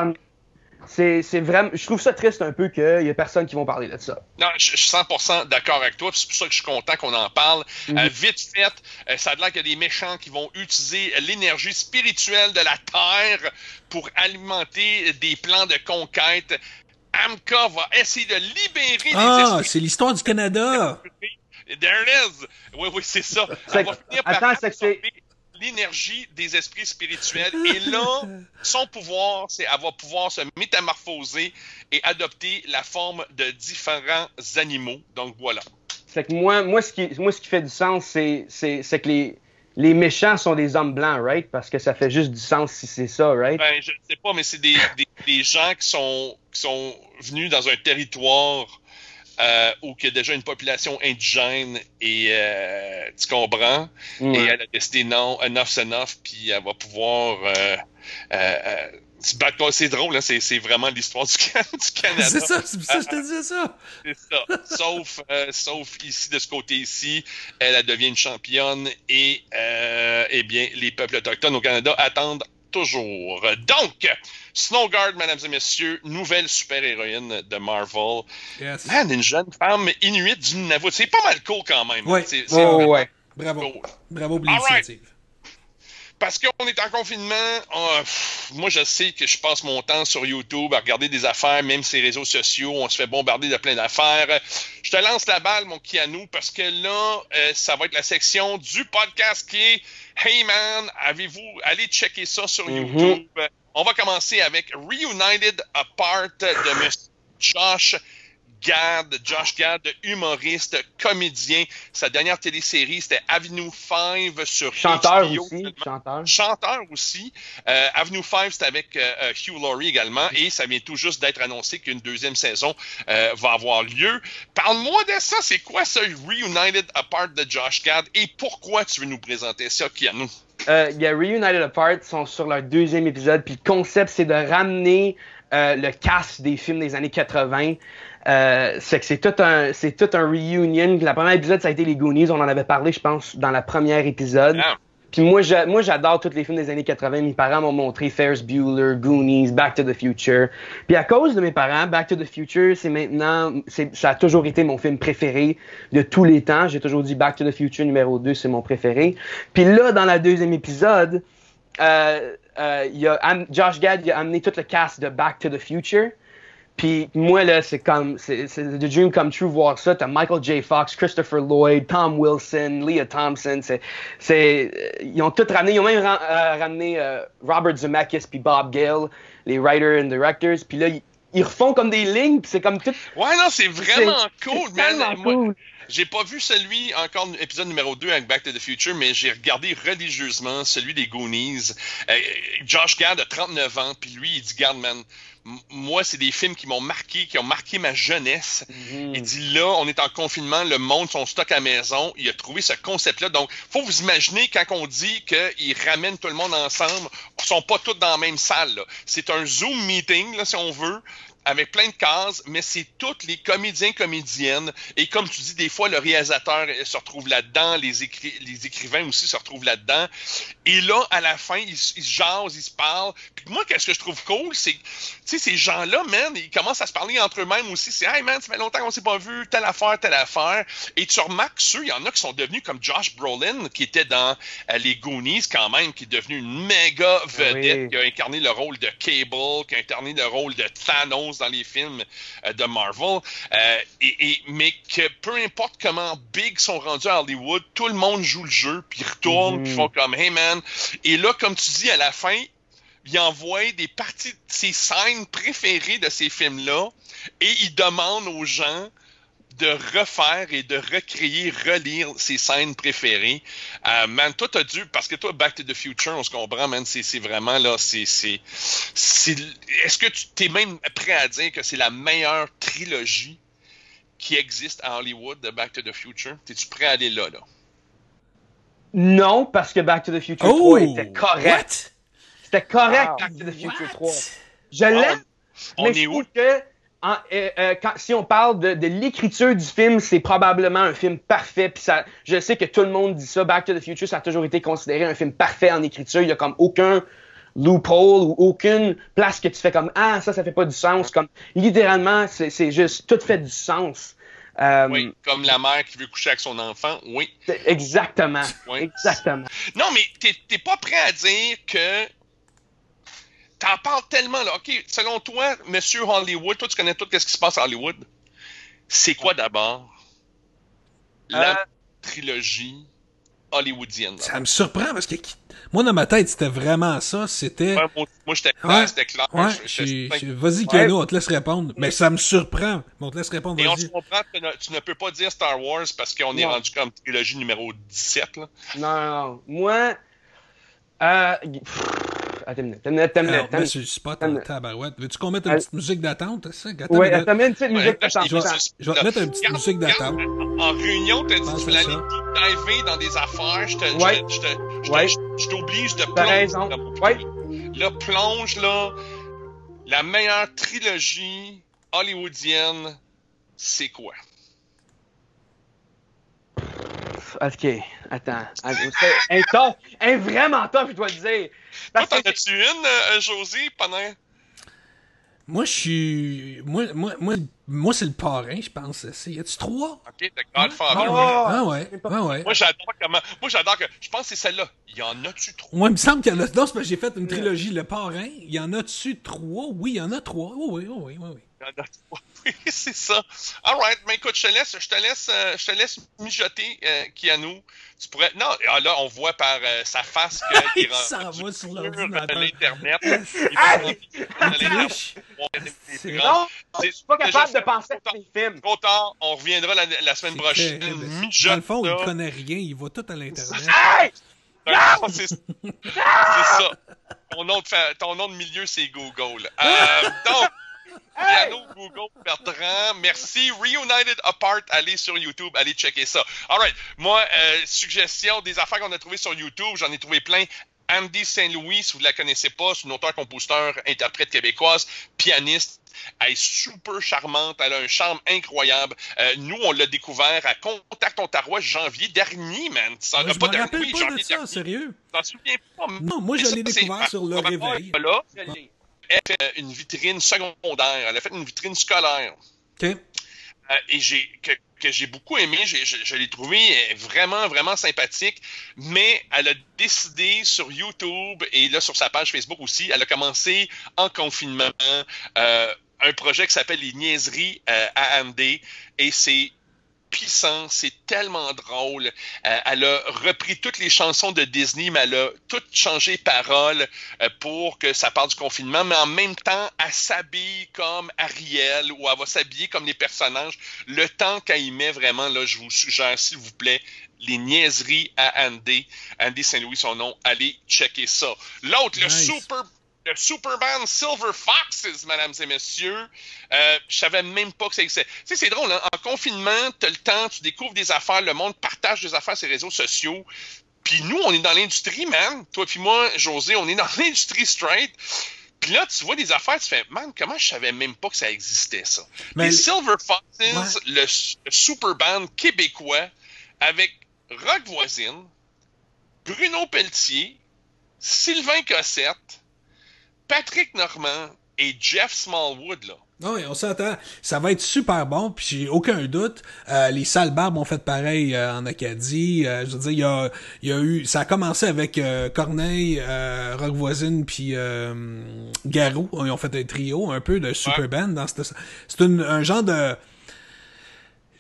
c'est, vraiment, je trouve ça triste un peu qu'il y ait personne qui vont parler de ça. Non, je, suis 100% d'accord avec toi, c'est pour ça que je suis content qu'on en parle. Mhm. Euh, vite fait, euh, ça a l'air qu'il y a des méchants qui vont utiliser l'énergie spirituelle de la Terre pour alimenter des plans de conquête. Amka va essayer de libérer les Ah, c'est l'histoire du Canada. There it is! Oui, oui, c'est ça. Va finir par Attends, l'énergie des esprits spirituels. Et là, son pouvoir, c'est elle va pouvoir se métamorphoser et adopter la forme de différents animaux. Donc voilà. C'est que moi, moi, ce qui, moi, ce qui fait du sens, c'est, c'est, que les, les méchants sont des hommes blancs, right? Parce que ça fait juste du sens si c'est ça, right? Ben, je ne sais pas, mais c'est des, des, des, gens qui sont, qui sont venus dans un territoire euh, où il y a déjà une population indigène et euh, tu comprends? Et elle a décidé non, enough's enough, puis elle va pouvoir euh, euh, euh, se battre. contre- C'est drôle, hein, c'est, vraiment l'histoire du, Can- du Canada. C'est ça, c'est ça je te disais ça. C'est ça. Sauf, euh, sauf ici, de ce côté-ci, elle, elle devient une championne et, eh bien, les peuples autochtones au Canada attendent toujours. Donc, Snowguard, mesdames et messieurs, nouvelle super-héroïne de Marvel. Yes. Man, une jeune femme inuite du Nunavut. C'est pas mal cool quand même. Ouais. C'est, Oh, ouais. Bravo. cool. Bravo pour l'initiative. Parce qu'on est en confinement, pff, moi je sais que je passe mon temps sur YouTube à regarder des affaires, même ces réseaux sociaux, on se fait bombarder de plein d'affaires. Je te lance la balle, mon Kianou, parce que là, euh, ça va être la section du podcast qui est Hey man, avez-vous, allez checker ça sur Mhm. YouTube? On va commencer avec Reunited Apart de Monsieur Josh Gad, Josh Gad, humoriste, comédien. Sa dernière télésérie, c'était Avenue 5 sur Chanteur HBO, aussi. Chanteur. Chanteur aussi. Euh, Avenue 5, c'est avec euh, euh, Hugh Laurie également. Et ça vient tout juste d'être annoncé qu'une deuxième saison euh, va avoir lieu. Parle-moi de ça. C'est quoi ce Reunited Apart de Josh Gad? Et pourquoi tu veux nous présenter ça? Euh, Il y a Reunited Apart, ils sont sur leur deuxième épisode, puis le concept c'est de ramener le cast des films des années 80. Euh, c'est que c'est tout un c'est tout un reunion. La première épisode ça a été les Goonies, on en avait parlé je pense dans la première épisode. Ah. Puis moi j'a- moi j'adore tous les films des années 80. Mes parents m'ont montré Ferris Bueller, Goonies, Back to the Future. Puis à cause de mes parents, Back to the Future c'est maintenant c'est ça a toujours été mon film préféré de tous les temps. J'ai toujours dit Back to the Future numéro 2 c'est mon préféré. Puis là dans la deuxième épisode euh, euh, il a am- Josh Gad il a amené tout le cast de Back to the Future. Puis moi là, c'est comme c'est the dream come true voir ça. T'as Michael J. Fox, Christopher Lloyd, Tom Wilson, Leah Thompson. C'est c'est euh, ils ont tout ramené. Ils ont même euh, ramené euh, Robert Zemeckis puis Bob Gale, les writers and directors. Puis là ils, ils refont comme des lignes. Puis c'est comme tout. Ouais, non, c'est vraiment cool, man. Cool. J'ai pas vu celui, encore épisode numéro 2 avec Back to the Future, mais j'ai regardé religieusement celui des Goonies. Euh, Josh Gad a 39 ans, puis lui, il dit, garde, man, moi, c'est des films qui m'ont marqué, qui ont marqué ma jeunesse. Mhm. Il dit, là, on est en confinement, le monde, son stock à la maison. Il a trouvé ce concept-là. Donc, faut vous imaginer quand on dit qu'il ramène tout le monde ensemble, ils sont pas tous dans la même salle. C'est un Zoom meeting, là, si on veut avec plein de cases, mais c'est tous les comédiens, comédiennes. Et comme tu dis, des fois, le réalisateur euh, se retrouve là-dedans, les, écri- les écrivains aussi se retrouvent là-dedans. Et là, à la fin, ils, se jasent, ils se parlent. Puis moi, qu'est-ce que je trouve cool, c'est que, ces gens-là, man, ils commencent à se parler entre eux-mêmes aussi. C'est, hey, man, ça fait longtemps qu'on s'est pas vu, telle affaire, telle affaire. Et tu remarques ceux, il y en a qui sont devenus comme Josh Brolin, qui était dans euh, les Goonies quand même, qui est devenu une méga vedette, Oui. qui a incarné le rôle de Cable, qui a incarné le rôle de Thanos dans les films euh, de Marvel. Euh, et, et- mais que peu importe comment big sont rendus à Hollywood, tout le monde joue le jeu, puis ils retournent, Mhm. puis ils font comme Hey man. Et là, comme tu dis, à la fin, il envoie des parties de ses scènes préférées de ces films-là et il demande aux gens de refaire et de recréer, relire ses scènes préférées. Euh, man, toi, t'as dû, parce que toi, Back to the Future, on se comprend, man, c'est vraiment là, c'est. c'est- c'est- Est-ce que tu t'es même prêt à dire que c'est la meilleure trilogie qui existe à Hollywood de Back to the Future? T'es-tu prêt à aller là, là? Non, parce que Back to the Future Oh! 3 était correct. C'était correct, Wow. Back to the Future What? 3. Je l'aime, On mais est je où? trouve que en- euh, euh, quand- si on parle de, de l'écriture du film, c'est probablement un film parfait. Puis ça, je sais que tout le monde dit ça. Back to the Future, ça a toujours été considéré un film parfait en écriture. Il y a comme aucun loophole ou aucune place que tu fais comme ah ça ça fait pas du sens comme littéralement c'est juste tout fait du sens Euh, Oui, comme la mère qui veut coucher avec son enfant, oui. exactement Oui. exactement Non, mais t'es pas prêt à dire que. T'en parles tellement, là. OK, selon toi, Monsieur Hollywood, toi, tu connais tout ce qui se passe à Hollywood. C'est quoi d'abord la Euh, trilogie hollywoodienne? là? Ça me surprend parce que moi, dans ma tête, c'était vraiment ça. C'était. Ouais, moi, moi, j'étais clair, Ouais. c'était clair. Ouais, vas-y, Ouais. Keno, on te laisse répondre. Mais ça me surprend. Mais on te laisse répondre, Et on se comprend que tu ne- tu ne peux pas dire Star Wars parce qu'on est rendu comme trilogie numéro 17. Là. Non, non, non. Moi, euh, Attends une minute, attends une spot en une tabarouette. Veux-tu qu'on mette une Euh, petite musique d'attente? ça? Attends une tu Ouais, musique je d'attente. sur- vais mettre une petite musique d'attente. En réunion, t'as dit fallait ça. aller dans des affaires. Je t'oblige de plonger. Là, plonge, là. La meilleure trilogie hollywoodienne, c'est quoi? Ok, attends. Un top, un vraiment top, je dois le dire. Toi, t'en as-tu une, euh, Josie, pendant... Moi, je suis. Moi, moi, moi, moi c'est le parrain, je pense. C'est- Y a-tu trois? OK, The Godfather. Ah, Ah ouais. c'est pas- Ah ouais. Moi, j'adore comment... Moi, j'adore que... Je pense que c'est celle-là. Il y en a-tu trop? Moi, il me semble qu'il y en a. Non, c'est parce que j'ai fait une trilogie, Le Parrain. Il y en a dessus trois? Oui, il y en a trois. Oui, oui, oui, oui, oui. Il. Oui, c'est ça. All right, mais écoute, je te laisse, je te laisse, euh, je te laisse mijoter, euh, Kianou. Tu pourrais. Non, ah, là, on voit par euh, sa face qu'il Il s'en va sur l'ordinateur. l'internet. Il triche. C'est- non, je suis pas capable de penser à ces films. Trop tard, on reviendra la, la semaine prochaine. Mijote, Dans le fond, il là. ne connaît rien. Il va tout à l'Internet. Hey! C'est c'est ça. Ton nom, de, fa- ton nom de milieu, c'est Google. Euh, donc, Piano, Google, Bertrand, merci. Reunited Apart, allez sur YouTube, allez checker ça. Alright, moi, euh, suggestion des affaires qu'on a trouvées sur YouTube, j'en ai trouvé plein. Andy Saint-Louis, si vous ne la connaissez pas, c'est une auteure, compositeur, interprète québécoise, pianiste. Elle est super charmante, elle a un charme incroyable. Euh, nous, on l'a découvert à Contact Ontario janvier dernier, man. Moi, as je pas me dernier, rappelle pas de janvier ça, dernier. sérieux. Tu t'en souviens pas? Non, moi, je l'ai ça, découvert sur le réveil. Là. Elle fait une vitrine secondaire. Elle a fait une vitrine scolaire. OK. Euh, et j'ai que, que j'ai beaucoup aimé. J'ai- Je, je l'ai trouvé euh, vraiment, vraiment sympathique. Mais elle a décidé sur YouTube et là sur sa page Facebook aussi, elle a commencé en confinement euh, un projet qui s'appelle Les Niaiseries euh, AMD. Et c'est puissant, c'est tellement drôle. Euh, elle a repris toutes les chansons de Disney, mais elle a tout changé parole euh, pour que ça parle du confinement, mais en même temps, elle s'habille comme Ariel ou elle va s'habiller comme les personnages. Le temps qu'elle y met vraiment, là, je vous suggère, s'il vous plaît, les niaiseries à Andy. Andy Saint-Louis, son nom, allez checker ça. L'autre, le super le super band Silver Foxes, mesdames et messieurs. Euh, je savais même pas que ça existait. Tu sais, c'est drôle, hein? en confinement, tu as le temps, tu découvres des affaires, le monde partage des affaires sur les réseaux sociaux. Puis nous, on est dans l'industrie, man. Toi puis moi, José, on est dans l'industrie straight. Puis là, tu vois des affaires, tu fais, man, comment je savais même pas que ça existait, ça? Mais- les Silver Foxes, Ouais. le, le super band québécois, avec Rock Voisine, Bruno Pelletier, Sylvain Cossette, Patrick Normand et Jeff Smallwood, là. Non, oui, on s'entend. Ça va être super bon, puis j'ai aucun doute. Euh, les sales barbes ont fait pareil euh, en Acadie. Euh, je veux dire, il y a, il y a eu. Ça a commencé avec Corneille, euh, Rock Voisine, puis Garou. Ils ont fait un trio, un peu de super Ouais. band dans cette. C'est un genre de.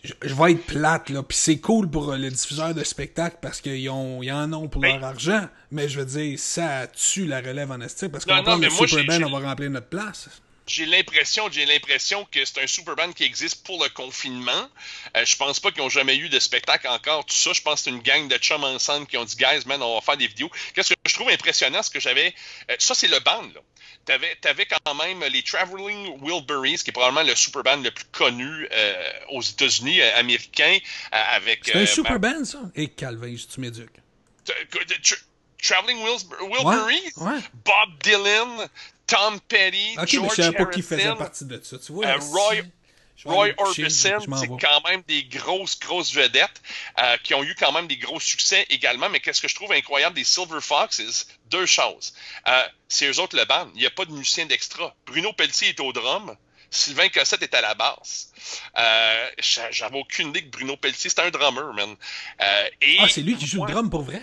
Je, je vais être plate, là. Puis c'est cool pour euh, le diffuseur de spectacle parce qu'ils ont, ils en ont pour Oui. leur argent. Mais je veux dire, ça tue la relève en estime parce qu'on Non, va non, prendre mais le moi, super j'ai- band, j'ai- on va remplir notre place. J'ai l'impression, j'ai l'impression que c'est un super band qui existe pour le confinement. Euh, je pense pas qu'ils ont jamais eu de spectacle encore. Tout ça, je pense que c'est une gang de chums ensemble qui ont dit, guys, man, on va faire des vidéos. Qu'est-ce que je trouve impressionnant, c'est que j'avais, euh, ça c'est le band là. T'avais, t'avais quand même les Traveling Wilburys, qui est probablement le super band le plus connu euh, aux États-Unis euh, américains, euh, avec. C'est un euh, super ma- band, ça? Et Calvin, tu m'éduques. Traveling Wilbur- Wilburys, Ouais, ouais. Bob Dylan, Tom Petty, Ok, mais je savais pas qui faisait partie de ça. Tu vois, Roy- Roy Orbison, c'est quand même des grosses, grosses vedettes euh, qui ont eu quand même des gros succès également. Mais qu'est-ce que je trouve incroyable des Silver Foxes? Deux choses. Euh, c'est eux autres le band. Il n'y a pas de musicien d'extra. Bruno Pelletier est au drum. Sylvain Cossette est à la basse. Euh, j'a- J'avais aucune idée que Bruno Pelletier, c'était un drummer, man. Euh, et Ah, c'est lui qui joue moi- le drum pour vrai?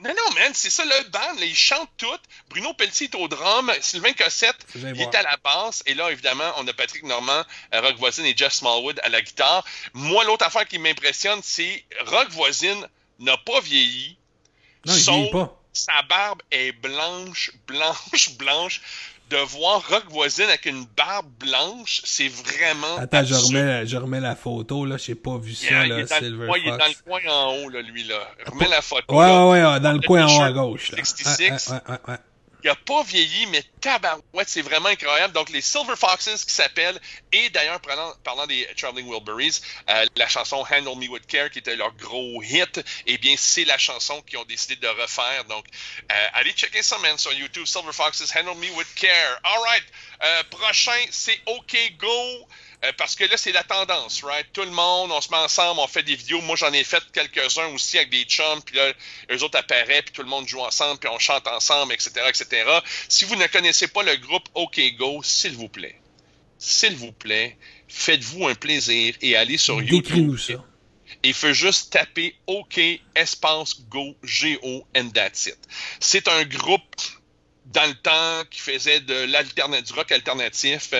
Non, non, man, c'est ça le band. Là, ils chantent tout. Bruno Pelletier est au drum. Sylvain Cossette, il voir. est à la basse. Et là, évidemment, on a Patrick Normand, euh, Rock Voisine et Jeff Smallwood à la guitare. Moi, l'autre affaire qui m'impressionne, c'est Rock Voisine n'a pas vieilli. Non, il vieillit pas. Sa barbe est blanche, blanche, blanche. De voir Rock Voisine avec une barbe blanche, c'est vraiment. Attends, je remets, je remets la photo, là. J'ai pas vu Il, ça, il là, est dans le Silver coin, il est dans le Fox. coin en haut, là, lui, là. Remets la photo. Ouais, là. ouais, ouais, dans le Le coin en haut à gauche, là. 66. Ouais, ouais, ouais, ouais. Il a pas vieilli, mais tabarouette, c'est vraiment incroyable. Donc, les Silver Foxes qui s'appellent, et d'ailleurs, parlant, parlant des Traveling Wilburys, euh, la chanson Handle Me With Care, qui était leur gros hit, eh bien, c'est la chanson qu'ils ont décidé de refaire. Donc, euh, allez checker ça, man, sur YouTube. Silver Foxes, Handle Me With Care. All right. Euh, prochain, c'est OK Go. Euh, parce que là, c'est la tendance, right? Tout le monde, on se met ensemble, on fait des vidéos. Moi, j'en ai fait quelques-uns aussi avec des chums, puis là, eux autres apparaissent, puis tout le monde joue ensemble, puis on chante ensemble, etc., etc. Si vous ne connaissez pas le groupe OK Go, s'il vous plaît, s'il vous plaît, faites-vous un plaisir et allez sur YouTube. Ça. Et fait juste taper OK espace Go G-O and that's it. C'est un groupe dans le temps qui faisait de du rock alternatif.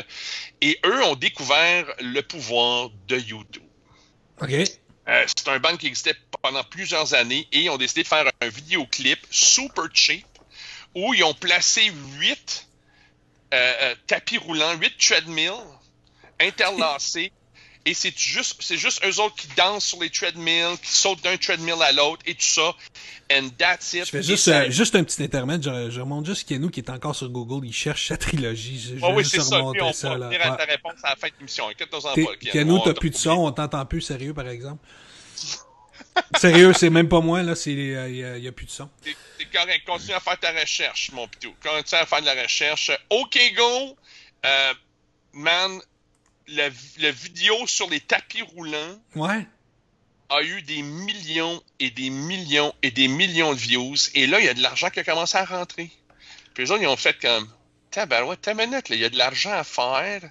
Et eux ont découvert le pouvoir de YouTube. OK. Euh, c'est un band qui existait pendant plusieurs années et ils ont décidé de faire un vidéoclip super cheap où ils ont placé huit euh, euh, tapis roulants, huit treadmills interlacés et c'est juste, c'est juste eux autres qui dansent sur les treadmills, qui sautent d'un treadmill à l'autre et tout ça. And that's it. Je fais juste, euh, juste un petit intermède. Je, je remonte juste Kenou qui est encore sur Google. Il cherche sa trilogie. Je, oh, oui, c'est ça. Puis on ça, va venir à ta réponse à la fin de l'émission. Kenou, t'as plus de son. On t'entend plus sérieux, par exemple. Sérieux, c'est même pas moi, là. Il n'y a, a, plus de son. T'es correct. Continue à faire ta recherche, mon pitou. Continue à faire de la recherche. OK, go. Euh, man, la, vidéo sur les tapis roulants ouais. a eu des millions et des millions et des millions de views. Et là, il y a de l'argent qui a commencé à rentrer. Puis eux autres, ils ont fait comme Tabarouette, ta minute, il y a de l'argent à faire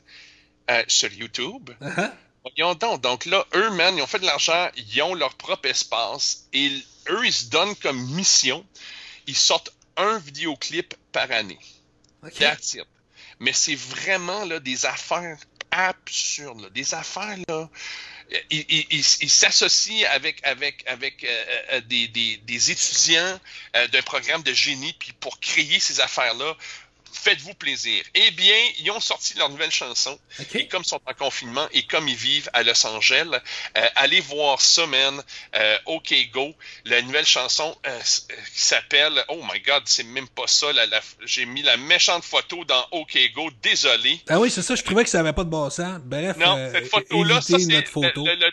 euh, sur YouTube. Uh-huh. donc. Donc là, eux, man, ils ont fait de l'argent, ils ont leur propre espace. Et eux, ils se donnent comme mission. Ils sortent un vidéoclip par année. That's it. Mais c'est vraiment là, des affaires absurde. Des affaires, là. Il, s'associe avec, avec, avec euh, euh, des, étudiants euh, d'un programme de génie puis pour créer ces affaires-là faites-vous plaisir. Eh bien, ils ont sorti leur nouvelle chanson. Et comme ils sont en confinement et comme ils vivent à Los Angeles, euh, allez voir man. Euh, OK Go. La nouvelle chanson euh, qui s'appelle Oh my God, c'est même pas ça. J'ai mis la méchante photo dans OK Go. Désolé. Ah oui, c'est ça. Je trouvais que ça avait pas de bon sens. Bref, non, cette photo-là, ça, c'est le, le,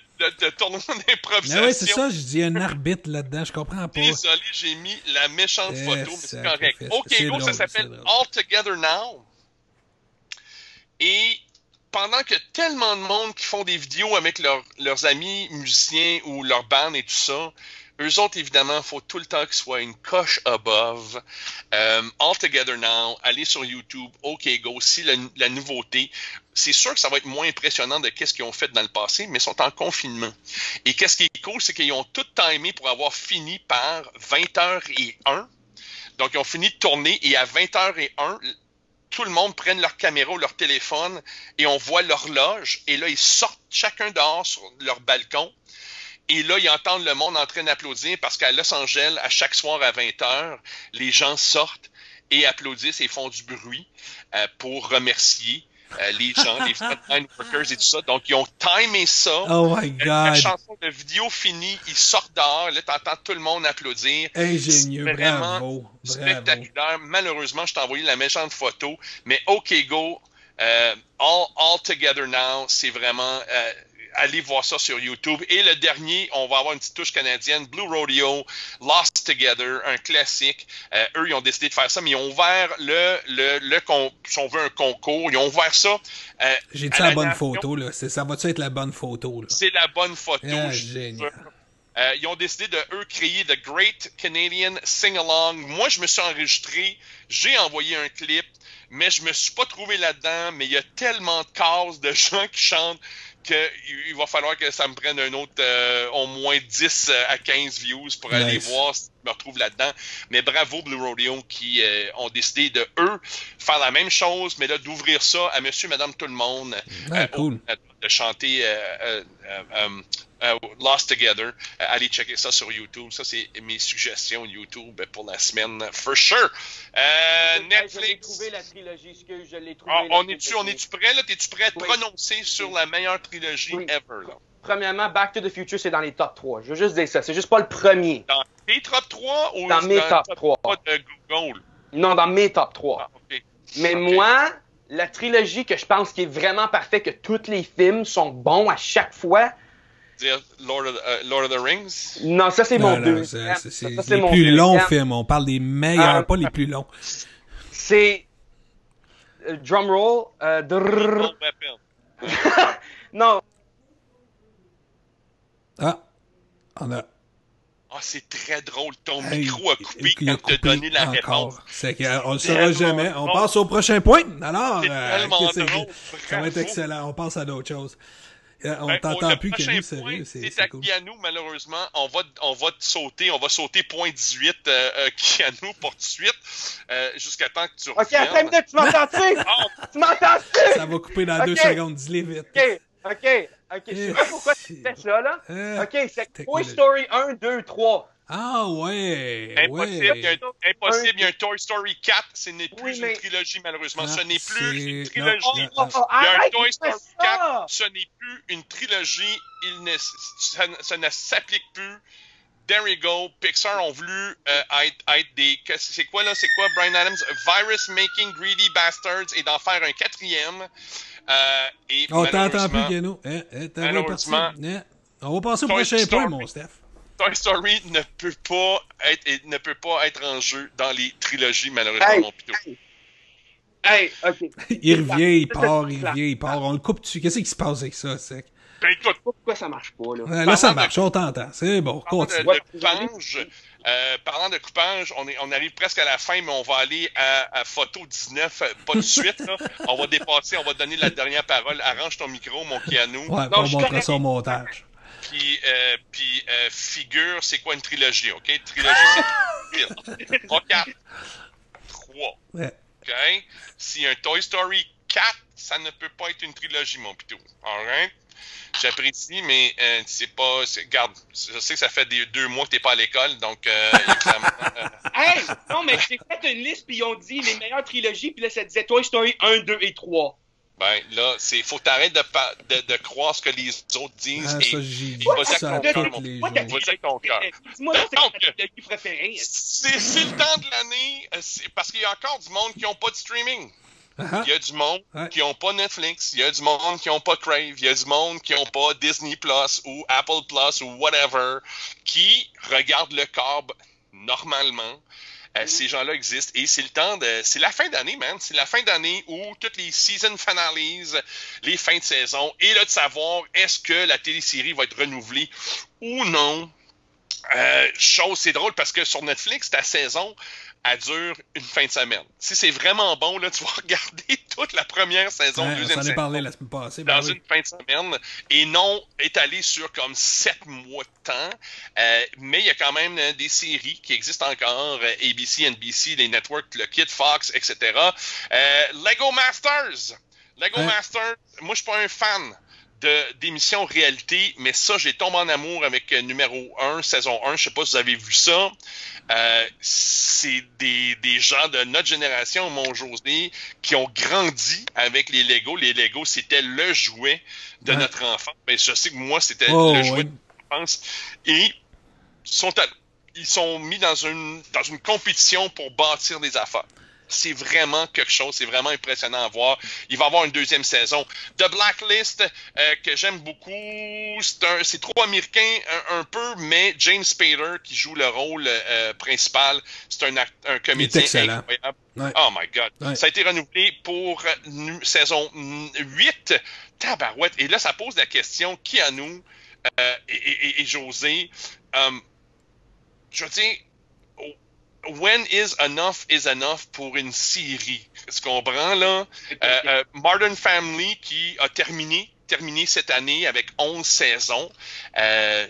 tournoi d'improvisation. Ah oui, c'est ça. Je dis un arbitre là-dedans. Je comprends pas. Désolé, j'ai mis la méchante photo, mais c'est correct. OK Go, ça s'appelle All Together Now. Et pendant que tellement de monde qui font des vidéos avec leurs amis musiciens ou leur band et tout ça, eux autres, évidemment, il faut tout le temps qu'ils soient une coche above. Euh, All Together Now, allez sur YouTube, OK Go, si la, nouveauté, c'est sûr que ça va être moins impressionnant de qu'est-ce qu'ils ont fait dans le passé, mais ils sont en confinement. Et qu'est-ce qui est cool, c'est qu'ils ont tout timé pour avoir fini par 20h01 donc, ils ont fini de tourner et à 20h01, tout le monde prenne leur caméra ou leur téléphone et on voit l'horloge. Et là, ils sortent chacun dehors sur leur balcon. Et là, ils entendent le monde en train d'applaudir parce qu'à Los Angeles, à chaque soir à 20h, les gens sortent et applaudissent et font du bruit euh, pour remercier les gens, les frontline workers et tout ça. Donc, ils ont timé ça. Oh my God. La chanson de vidéo finie, ils sortent dehors. Là, t'entends tout le monde applaudir. Ingénieux, vraiment bravo, spectaculaire. Malheureusement, je t'ai envoyé la méchante photo. Mais OK Go, euh, all, all Together Now, c'est vraiment... Euh, allez voir ça sur YouTube. Et le dernier, on va avoir une petite touche canadienne, Blue Rodeo, Lost Together, un classique. Euh, eux, ils ont décidé de faire ça, mais ils ont ouvert le, le, le si on veut, un concours. Ils ont ouvert ça. Euh, J'ai dit la, bonne photo, là. Ça va-tu être la bonne photo, là? C'est la bonne photo. Ah, génial. Euh, ils ont décidé de eux créer The Great Canadian Sing Along. Moi, je me suis enregistré, j'ai envoyé un clip, mais je me suis pas trouvé là-dedans. Mais il y a tellement de cases de gens qui chantent qu'il va falloir que ça me prenne un autre euh, au moins 10 euh, à 15 views pour aller voir si me retrouve là-dedans. Mais bravo Blue Rodeo qui euh, ont décidé de eux faire la même chose, mais là d'ouvrir ça à monsieur, madame, tout le monde. cool. de chanter euh, Lost Together. Euh, allez checker ça sur YouTube. Ça, c'est mes suggestions YouTube pour la semaine, for sure. Euh, Netflix. Je l'ai trouvé la trilogie, que je l'ai trouvé. Ah, on est-tu, on est-tu prêt là? T'es-tu prêt à te prononcer sur la meilleure trilogie ever là? Premièrement, Back to the Future, c'est dans les top 3. Je veux juste dire ça. C'est juste pas le premier. Dans tes top 3 ou dans mes top 3 de Google? Non, dans mes top 3. Ah. Mais moi, la trilogie que je pense qui est vraiment parfaite, que tous les films sont bons à chaque fois, Lord of, the- euh, Lord of the Rings? non, ça c'est mon deux. c'est les mon plus longs films. On parle des meilleurs, Ah. pas les plus longs. C'est. euh, drum roll. euh. Lethal Weapon. non, Ah, on a. Ah, c'est très drôle. Ton Hey, micro a coupé il a quand tu as coupé donné la encore. réponse. C'est qu'on le saura jamais. On passe au prochain point. Alors, C'est euh, que drôle. ça va être excellent. On passe à d'autres choses. Euh, On Ben, t'entend plus, Kenny, point, sérieux, c'est à cool. Kianou, malheureusement. On va, on va te sauter. On va sauter point 18 euh, euh, Kianou pour tout de suite. euh, Jusqu'à temps que tu ok, reviennes. attends une minute, tu m'entends-tu? Ah, tu m'entends-tu? Ça va couper dans deux Ok. secondes. Dis-les vite. Ok, ok, ok. Je sais pas pourquoi tu fais ça, là. Euh, Ok, c'est Toy. Story 1, 2, 3. Ah ouais. Impossible, il y a ouais. un, impossible, il y a un Toy Story 4, ce n'est plus Oui, une trilogie malheureusement, Ah, ce n'est plus une trilogie. non, Oh, non. oh, Il y a un arrête, Toy Story ça! 4, ce n'est plus une trilogie, il ne, ça, ne- ça ne s'applique plus. There we go. Pixar ont voulu euh, être, être des. C'est quoi là? C'est quoi, Brian Adams? Virus Making Greedy Bastards et d'en faire un quatrième. Euh, et On t'entend plus, Keno. Hein, hein, malheureusement. Hein? On va passer au Toy prochain Story. point, mon Steph. Toy Story ne peut pas être, et ne peut pas être en jeu dans les trilogies, malheureusement, Hey, mon. Hey, ok. Il revient, il part, il revient, il part. On le coupe dessus. Qu'est-ce qui se passe avec ça, sec? Ben écoute, Pourquoi ça marche pas, là? Là, ça de- marche, on t'entend. C'est bon, Parlant de, continue. de coupage, euh, parlant de coupage, on, est, on arrive presque à la fin, mais on va aller à, à photo 19, euh, pas de suite. Là. on va dépasser, on va donner la dernière parole. Arrange ton micro, mon piano. Ouais, Non, on montrera au montage. Puis, euh, puis euh, figure, c'est quoi une trilogie, OK? Trilogie, c'est trois, quatre, trois, Ouais. OK? Si un Toy Story 4, ça ne peut pas être une trilogie, mon pitou. All right? J'apprécie, mais euh, c'est pas. c'est- Garde, je sais que ça fait des, deux mois que t'es pas à l'école, donc euh, euh, Hey! Non, mais j'ai fait une liste, puis ils ont dit les meilleures trilogies, puis là, ça disait Toy Story 1, 2 et 3. ben là, c'est faut t'arrêter de, pa- de, de croire ce que les autres disent Ah, et ça, et vas-y avec ton cœur, Vas-y avec ton cœur. Dis-moi c'est ta trilogie préférée? C'est le temps de l'année, euh, c'est- parce qu'il y a encore du monde qui n'ont pas de streaming. Ah, Il y a du monde qui n'ont pas Netflix, il y a du monde qui n'ont pas Crave, il y a du monde qui n'ont pas Disney Plus ou Apple Plus ou whatever, qui regardent le câble normalement. Euh, Ces gens-là existent et c'est le temps de. C'est la fin d'année, man. C'est la fin d'année où toutes les season finales, les fins de saison, et là de savoir est-ce que la télésérie va être renouvelée ou non. Euh, chose, c'est drôle parce que sur Netflix, ta saison, elle dure une fin de semaine. Si c'est vraiment bon, là, tu vas regarder toute la première saison, ouais, on deuxième s'en est saison parlé la semaine passée. ben dans oui. une fin de semaine et non étalé sur comme sept mois de temps. Euh, mais il y a quand même euh, des séries qui existent encore, euh, ABC, NBC, les networks, le Kid Fox, etc. Euh, Lego Masters. Lego. Masters, moi je suis pas un fan de d'émissions réalité, mais ça j'ai tombé en amour avec euh, numéro 1, saison 1, je sais pas si vous avez vu ça. Euh, c'est des, des gens de notre génération, mon José, qui ont grandi avec les Lego. Les Lego, c'était le jouet de Ouais. notre enfant. Mais je sais que moi, c'était Oh, le jouet de mon enfance. Et sont à- ils sont mis dans une, dans une compétition pour bâtir des affaires. C'est vraiment quelque chose, c'est vraiment impressionnant à voir. Il va y avoir une deuxième saison. The Blacklist, euh, que j'aime beaucoup, c'est trop américain un, un peu, mais James Spader, qui joue le rôle euh, principal, c'est un, un comédien incroyable. Ouais. Oh my God. Ouais. Ça a été renouvelé pour euh, saison mm, 8. Tabarouette. Et là, ça pose la question, qui à nous et, et- et- José, je veux dire, when is enough is enough pour une série? Tu comprends, là? Euh, euh, Modern Family qui a terminé, terminé cette année avec 11 saisons. Euh,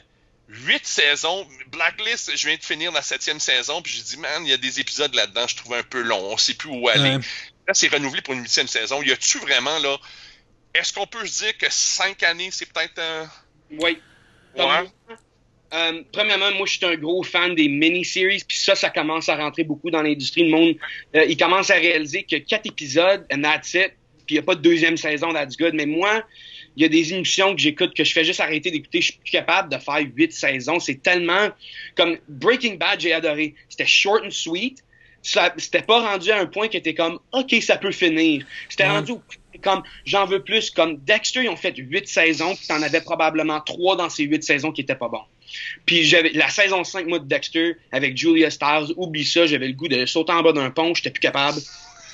8 saisons. Blacklist, je viens de finir la septième saison, puis j'ai dit, man, il y a des épisodes là-dedans, je trouve un peu long, on sait plus où aller. Ouais. Là, c'est renouvelé pour une huitième saison. Y a-tu vraiment, là, est-ce qu'on peut se dire que 5 années, c'est peut-être un... Oui. Ouais. Euh, premièrement, moi, je suis un gros fan des mini-series, puis ça, ça commence à rentrer beaucoup dans l'industrie. Le monde, euh, il commence à réaliser que quatre épisodes, and that's it, puis il n'y a pas de deuxième saison, that's good. Mais moi, il y a des émissions que j'écoute que je fais juste arrêter d'écouter. Je suis plus capable de faire huit saisons. C'est tellement... Comme Breaking Bad, j'ai adoré. C'était short and sweet. c'était pas rendu à un point qui était comme, OK, ça peut finir. C'était rendu comme, j'en veux plus. Comme Dexter, ils ont fait huit saisons, puis t'en avais probablement trois dans ces huit saisons qui étaient pas bons. Puis j'avais la saison 5 mois de Dexter avec Julia Stiles, oublie ça, j'avais le goût de sauter en bas d'un pont, j'étais plus capable.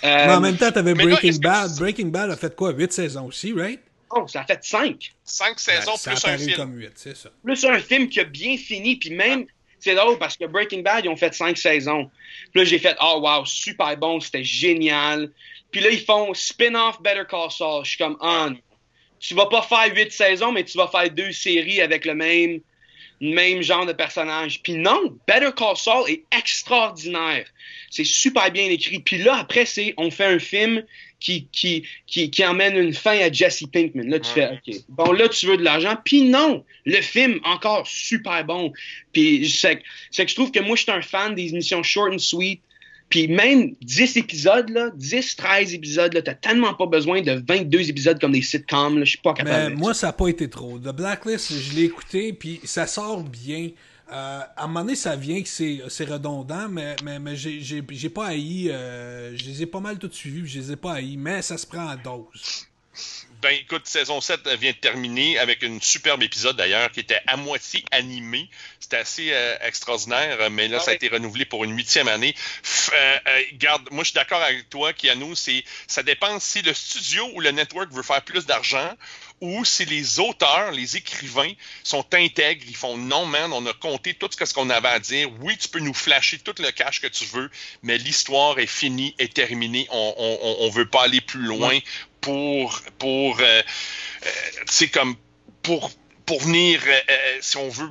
Euh, mais en même temps, t'avais Breaking Bad. Breaking Bad a fait quoi? 8 saisons aussi, right? Oh, ça a fait 5. 5 saisons ben, plus un film. comme 8, c'est ça. Plus un film qui a bien fini, puis même, c'est drôle parce que Breaking Bad, ils ont fait 5 saisons. Puis là, j'ai fait, oh wow, super bon, c'était génial. Puis là, ils font spin-off Better Call Saul. Je suis comme, ah, tu vas pas faire 8 saisons, mais tu vas faire deux séries avec le même même genre de personnage. Puis non, Better Call Saul est extraordinaire. C'est super bien écrit. Puis là, après, c'est on fait un film qui, qui, qui, qui emmène une fin à Jesse Pinkman. Là, tu fais, OK, bon, là, tu veux de l'argent. Puis non, le film, encore super bon. Puis c'est que je trouve que moi, je suis un fan des émissions short and sweet. Puis même 10 épisodes, là, 10, 13 épisodes, là, t'as tellement pas besoin de 22 épisodes comme des sitcoms, là, je suis pas capable. Mais moi, ça n'a pas été trop. The Blacklist, je l'ai écouté, puis ça sort bien. Euh, à un moment donné, ça vient que c'est, redondant, mais, mais, mais j'ai, j'ai, pas haï. Euh, je les ai pas mal tout suivis, je les ai pas haïs, mais ça se prend à dose. Ben écoute, saison 7 vient de terminer avec une superbe épisode d'ailleurs qui était à moitié animé. C'était assez euh, extraordinaire, mais là, ah ça a été renouvelé pour une huitième année. Euh, euh, garde, moi je suis d'accord avec toi, Kiano, c'est ça dépend si le studio ou le network veut faire plus d'argent ou si les auteurs, les écrivains sont intègres, ils font non, man, on a compté tout ce qu'on avait à dire. Oui, tu peux nous flasher tout le cash que tu veux, mais l'histoire est finie, est terminée. On, on, veut pas aller plus loin pour, pour, euh, euh comme pour, pour venir, euh, euh, si on veut,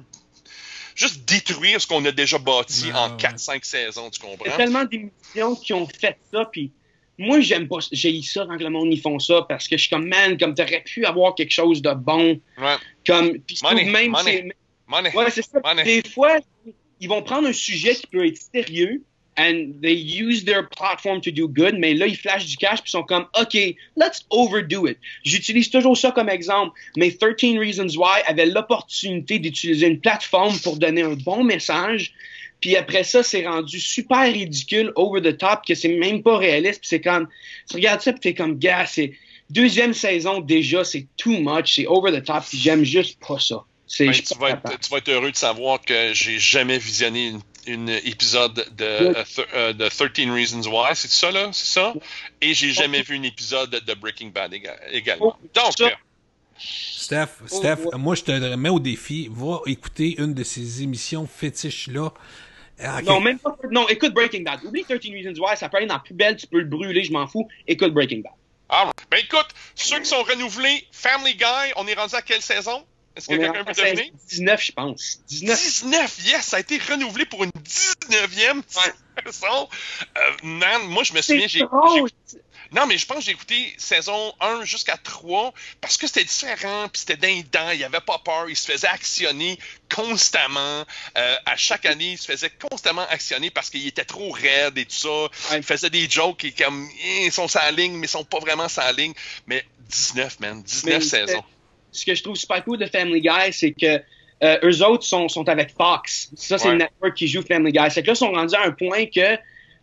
juste détruire ce qu'on a déjà bâti en 4-5 saisons, tu comprends? Il y a tellement d'émissions qui ont fait ça, puis moi, j'aime pas, j'ai ça quand le monde y font ça parce que je suis comme, man, comme t'aurais pu avoir quelque chose de bon. Ouais. Comme, puis même, money. Money. Ouais, c'est ça. Des fois, ils vont prendre un sujet qui peut être sérieux, and they use their platform to do good, mais là, ils flashent du cash puis sont comme, OK, let's overdo it. J'utilise toujours ça comme exemple, mais 13 Reasons Why avait l'opportunité d'utiliser une plateforme pour donner un bon message, puis après ça, c'est rendu super ridicule, over the top, que c'est même pas réaliste. Puis c'est comme, tu regardes ça, puis t'es comme, gars, c'est deuxième saison déjà, c'est too much, c'est over the top, puis j'aime juste pas ça. Ben, tu, vas être, tu, vas être, heureux de savoir que j'ai jamais visionné une, épisode de, euh, euh, de 13 Reasons Why, c'est ça là, c'est ça? Et j'ai jamais vu un épisode de Breaking Bad également. Donc, Steph, Steph, oh, moi je te mets au défi, va écouter une de ces émissions fétiches là ah, non, même pas. Non, écoute Breaking Bad. Oublie 13 Reasons Why, ça peut aller dans la poubelle, tu peux le brûler, je m'en fous. Écoute Breaking Bad. Ah, ben écoute, ceux qui sont renouvelés, Family Guy, on est rendu à quelle saison? Est-ce que quelqu'un peut deviner? 19, je pense. 19. 19, yes! Ça a été renouvelé pour une 19e saison. Euh, man, moi, je me souviens, j'ai. Non, mais je pense que j'ai écouté saison 1 jusqu'à 3 parce que c'était différent, puis c'était d'un il il avait pas peur, il se faisait actionner constamment. Euh, à chaque année, il se faisait constamment actionner parce qu'il était trop raide et tout ça. Il faisait des jokes qui comme ils sont sa ligne, mais ils sont pas vraiment sa ligne. Mais 19, man, 19 saisons. Ce que je trouve super cool de Family Guy, c'est que euh, eux autres sont, sont avec Fox. Ça, c'est le network qui joue Family Guy. C'est que là, ils sont rendus à un point que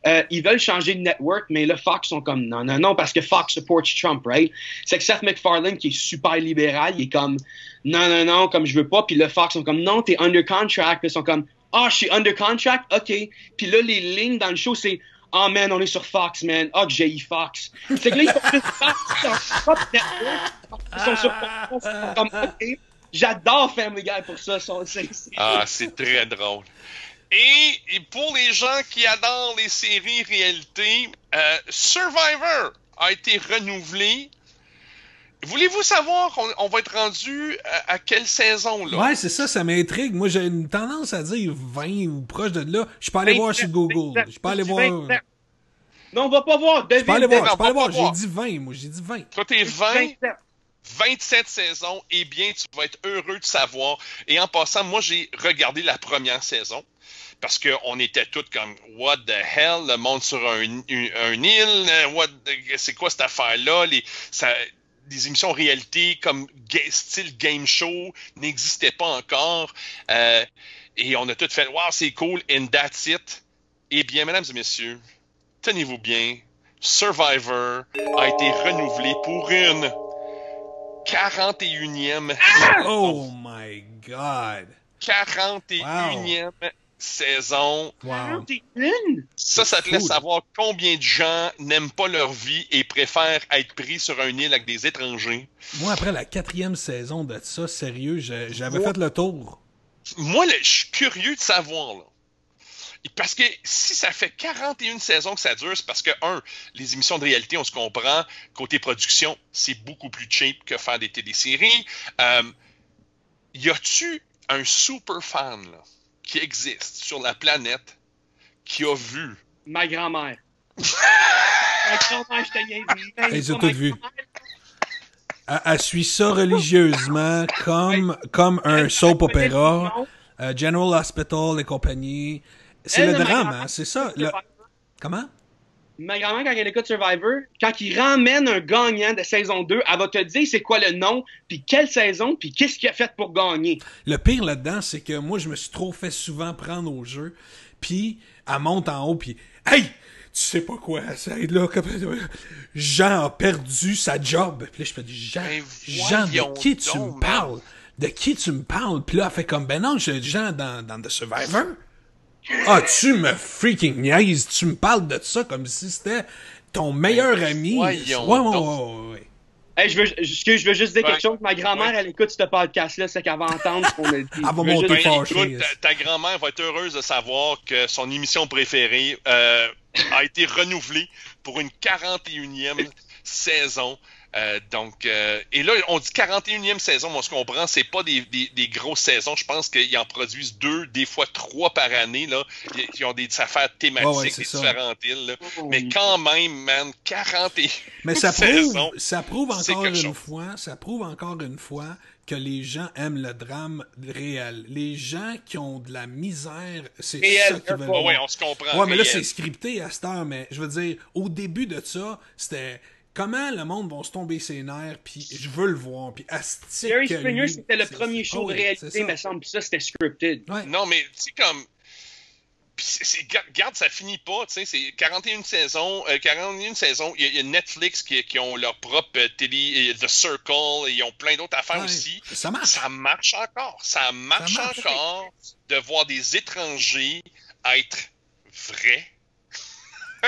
euh, ils veulent changer de network, mais là, Fox sont comme non, non, non, parce que Fox supports Trump, right? C'est que Seth MacFarlane, qui est super libéral, il est comme non, non, non, comme je veux pas. Puis le Fox sont comme non, t'es under contract. Puis ils sont comme ah, oh, je suis under contract, ok. Puis là, les lignes dans le show, c'est oh man, on est sur Fox, man. Oh, que j'ai Fox. C'est que là, ils sont sur Fox, Ils sont sur Fox. Comme, ok. J'adore Family Guy pour ça. Ah, c'est très drôle. Et, pour les gens qui adorent les séries réalité, euh, Survivor a été renouvelé. Voulez-vous savoir, on, va être rendu à, quelle saison là? Ouais, c'est ça, ça m'intrigue. Moi, j'ai une tendance à dire 20 ou proche de là. Je peux aller voir sur Google. Je peux aller voir. Non, on va pas voir. Je peux aller voir. Je peux aller voir. J'ai dit 20. Moi, j'ai dit 20. Toi, t'es 20. 27 saisons, eh bien, tu vas être heureux de savoir. Et en passant, moi, j'ai regardé la première saison parce qu'on était tous comme What the hell, le monde sur un, un, île, c'est quoi cette affaire-là? Les, des émissions réalité comme style game show n'existaient pas encore. Euh, et on a tout fait Wow, c'est cool, and that's it. Eh bien, mesdames et messieurs, tenez-vous bien, Survivor a été renouvelé pour une 41e Oh my god. 41e saison. Wow. Ça, ça te laisse savoir combien de gens n'aiment pas leur vie et préfèrent être pris sur un île avec des étrangers. Moi, après la quatrième saison de ça, sérieux, j'avais fait le tour. Moi, je suis curieux de savoir, là. Parce que si ça fait 41 saisons que ça dure, c'est parce que, un, les émissions de réalité, on se comprend, côté production, c'est beaucoup plus cheap que faire des téléséries. Euh, y a-tu un super fan là, qui existe sur la planète qui a vu Ma grand-mère. Ma grand-mère, je te toutes ma vues. grand-mère. Elle, elle suit ça religieusement comme, comme un soap opéra, euh, General Hospital et compagnie. C'est le drame, hein, c'est ça. le- Comment? Ma grand-mère, quand elle écoute Survivor, quand il ramène un gagnant de saison 2, elle va te dire c'est quoi le nom, puis quelle saison, puis qu'est-ce qu'il a fait pour gagner. Le pire là-dedans, c'est que moi, je me suis trop fait souvent prendre au jeu. Puis, elle monte en haut, puis Hey! Tu sais pas quoi, ça là. comme- Jean a perdu sa job. Puis là, je fais du Jean. Jean, de qui tu me parles? De qui tu me parles? Puis là, elle fait comme Ben non, je Jean dans, dans The Survivor. Ah, tu me freaking niaises? Tu me parles de ça comme si c'était ton meilleur ami. voyons ouais, ouais, ouais. Hey, je veux, excuse, je veux juste dire quelque chose. Ma grand-mère, Ouais. elle écoute ce podcast-là, c'est qu'elle va entendre ce qu'on a dit. Elle va monter juste- fort. Ben, fâché, écoute, ta, ta grand-mère va être heureuse de savoir que son émission préférée euh, a été renouvelée pour une 41e saison. Euh, donc, euh, et là, on dit 41e saison, mais on se comprend, c'est pas des, des, des grosses saisons. Je pense qu'ils en produisent deux, des fois trois par année. Là. Ils, ils ont des affaires thématiques, Ouais, ouais, c'est des ça. différentes îles. là. Oh, Mais oui. quand même, man, 41 Mais ça saisons. prouve, ça prouve encore une chose. fois, ça prouve encore une fois que les gens aiment le drame réel. Les gens qui ont de la misère, c'est Réel, ça qu'ils veulent. Ouais, on se comprend. Ouais, mais là, c'est scripté à cette heure, mais je veux dire, au début de ça, c'était comment le monde va se tomber ses nerfs, puis je veux le voir, puis astique Jerry Springer, c'était le premier show oh oui, ça. me semble, puis ça, c'était scripted. Ouais. Non, mais c'est comme. Puis Regarde, ça finit pas, tu sais, c'est 41 saisons, euh, 41 saisons, il y, a- il y a Netflix qui, qui ont leur propre euh, télé, euh, The Circle, et ils ont plein d'autres affaires Ouais, aussi. Ça marche. Ça marche encore, ça marche, marche. encore de voir des étrangers être vrais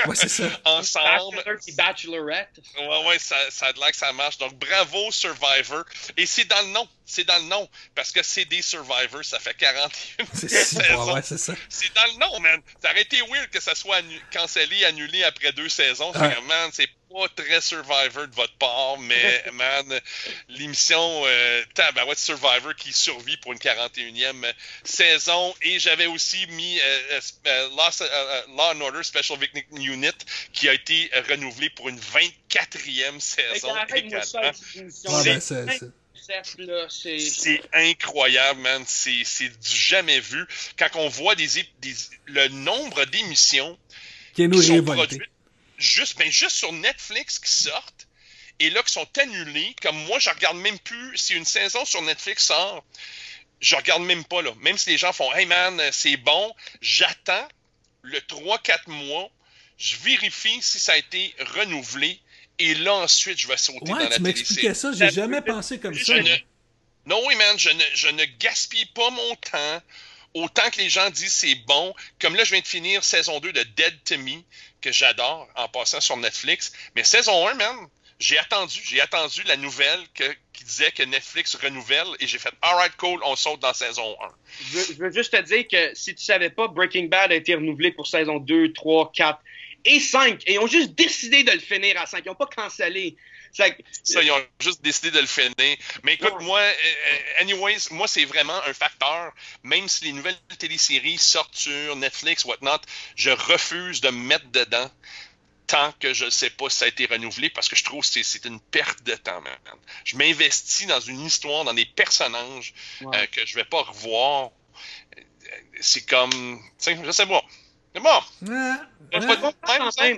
Ouais, c'est ça. ensemble. Bachelor Bachelorette. Ouais, ouais, ça, ça a l'air que ça marche. Donc, bravo, Survivor. Et c'est dans le nom. C'est dans le nom. Parce que c'est des Survivors. Ça fait 41 C'est saisons. ouais, c'est ça. C'est dans le nom, man. Ça aurait été weird que ça soit annu- cancellé, annulé après deux saisons. C'est Ouais. c'est pas très Survivor de votre part, mais, man, l'émission euh, Tabarouette Survivor qui survit pour une 41e saison. Et j'avais aussi mis euh, euh, Lost- euh, Law and Order Special Victim Unit qui a été renouvelé pour une 24e saison également. C'est- ben, c'est- incroyable, man. C'est c'est du jamais vu. Quand on voit des, le nombre d'émissions Qui sont révolté. produites juste, ben, juste sur Netflix qui sortent et là qui sont annulées. Comme moi, je regarde même plus si une saison sur Netflix sort. Je regarde même pas là. Même si les gens font Hey man, c'est bon, j'attends le 3-4 mois, je vérifie si ça a été renouvelé et là ensuite je vais sauter dans Ouais, la tu m'expliquais ça, j'ai jamais pensé comme Je ça. ne- Non, oui, man, je ne, je ne gaspille pas mon temps. Autant que les gens disent c'est bon. Comme là, je viens de finir saison 2 de Dead to Me, que j'adore en passant sur Netflix. Mais saison 1, man, j'ai attendu, j'ai attendu la nouvelle qui disait que Netflix renouvelle et j'ai fait Alright, cool, on saute dans saison 1. Je veux, je veux juste te dire que si tu savais pas, Breaking Bad a été renouvelé pour saison 2, 3, 4 et 5. Et ils ont juste décidé de le finir à 5. Ils n'ont pas cancellé. Ça, ils ont juste décidé de le finir. Mais écoute, moi, euh, euh, anyways, moi, c'est vraiment un facteur. Même si les nouvelles téléséries sortent sur Netflix, whatnot, je refuse de me mettre dedans tant que je ne sais pas si ça a été renouvelé parce que je trouve que c'est- c'est une perte de temps, man. Je m'investis dans une histoire, dans des personnages Ouais. euh, que je vais pas revoir. C'est comme... Je sais pas. C'est bon. Ouais, ouais. pas.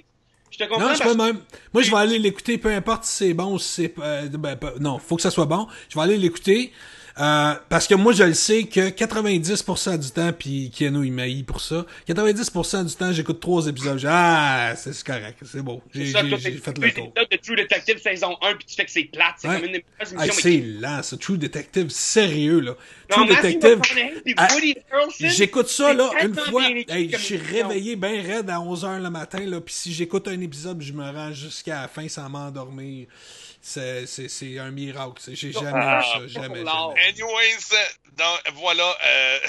Je te comprends Non, je parce peux même. Moi, je vais aller l'écouter, peu importe si c'est bon ou si c'est. euh, ben, pas- non, faut que ça soit bon. Je vais aller l'écouter. Euh, parce que moi, je le sais que 90% du temps, puis Keanu, il m'a pour ça. 90% du temps, j'écoute trois épisodes. Ah, c'est correct, c'est bon. J'ai fait le tour. de True Detective saison 1, puis tu fais que c'est plate. C'est comme une émission. Ah, c'est lent, ça. True Detective, sérieux, là. True Detective. Ah, j'écoute ça, là, une fois. je suis réveillé bien raide à 11h le matin, là, puis si j'écoute un épisode, je me rends jusqu'à la fin sans m'endormir c'est un miracle. J'ai jamais ah, ça. Jamais, jamais. Anyways, voilà. Euh,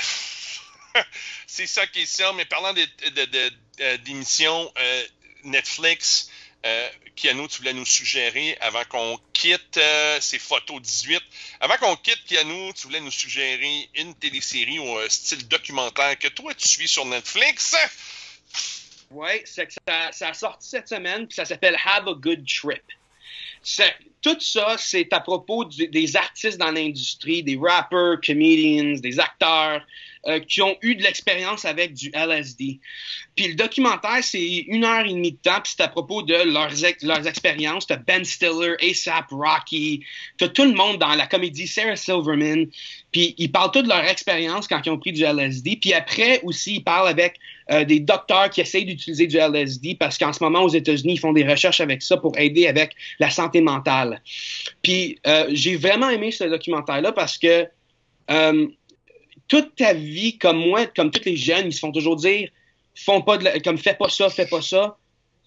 c'est ça qui est ça. Mais parlant d'émissions de, de, euh, Netflix, euh, Kiano, tu voulais nous suggérer avant qu'on quitte euh, ces photos 18. Avant qu'on quitte Kiano, tu voulais nous suggérer une télésérie ou un style documentaire que toi tu suis sur Netflix. Oui, ça, ça a sorti cette semaine, puis ça s'appelle Have a Good Trip tout ça, c'est à propos des artistes dans l'industrie, des rappers, comedians, des acteurs euh, qui ont eu de l'expérience avec du LSD. Puis le documentaire, c'est une heure et demie de temps, puis c'est à propos de leurs, leurs expériences. T'as Ben Stiller, ASAP Rocky, t'as tout le monde dans la comédie, Sarah Silverman. Puis ils parlent tout de leur expérience quand ils ont pris du LSD. Puis après aussi, ils parlent avec euh, des docteurs qui essayent d'utiliser du LSD parce qu'en ce moment aux États-Unis, ils font des recherches avec ça pour aider avec la santé mentale. Puis euh, j'ai vraiment aimé ce documentaire-là parce que euh, toute ta vie, comme moi, comme tous les jeunes, ils se font toujours dire, font pas de comme fais pas ça, fais pas ça,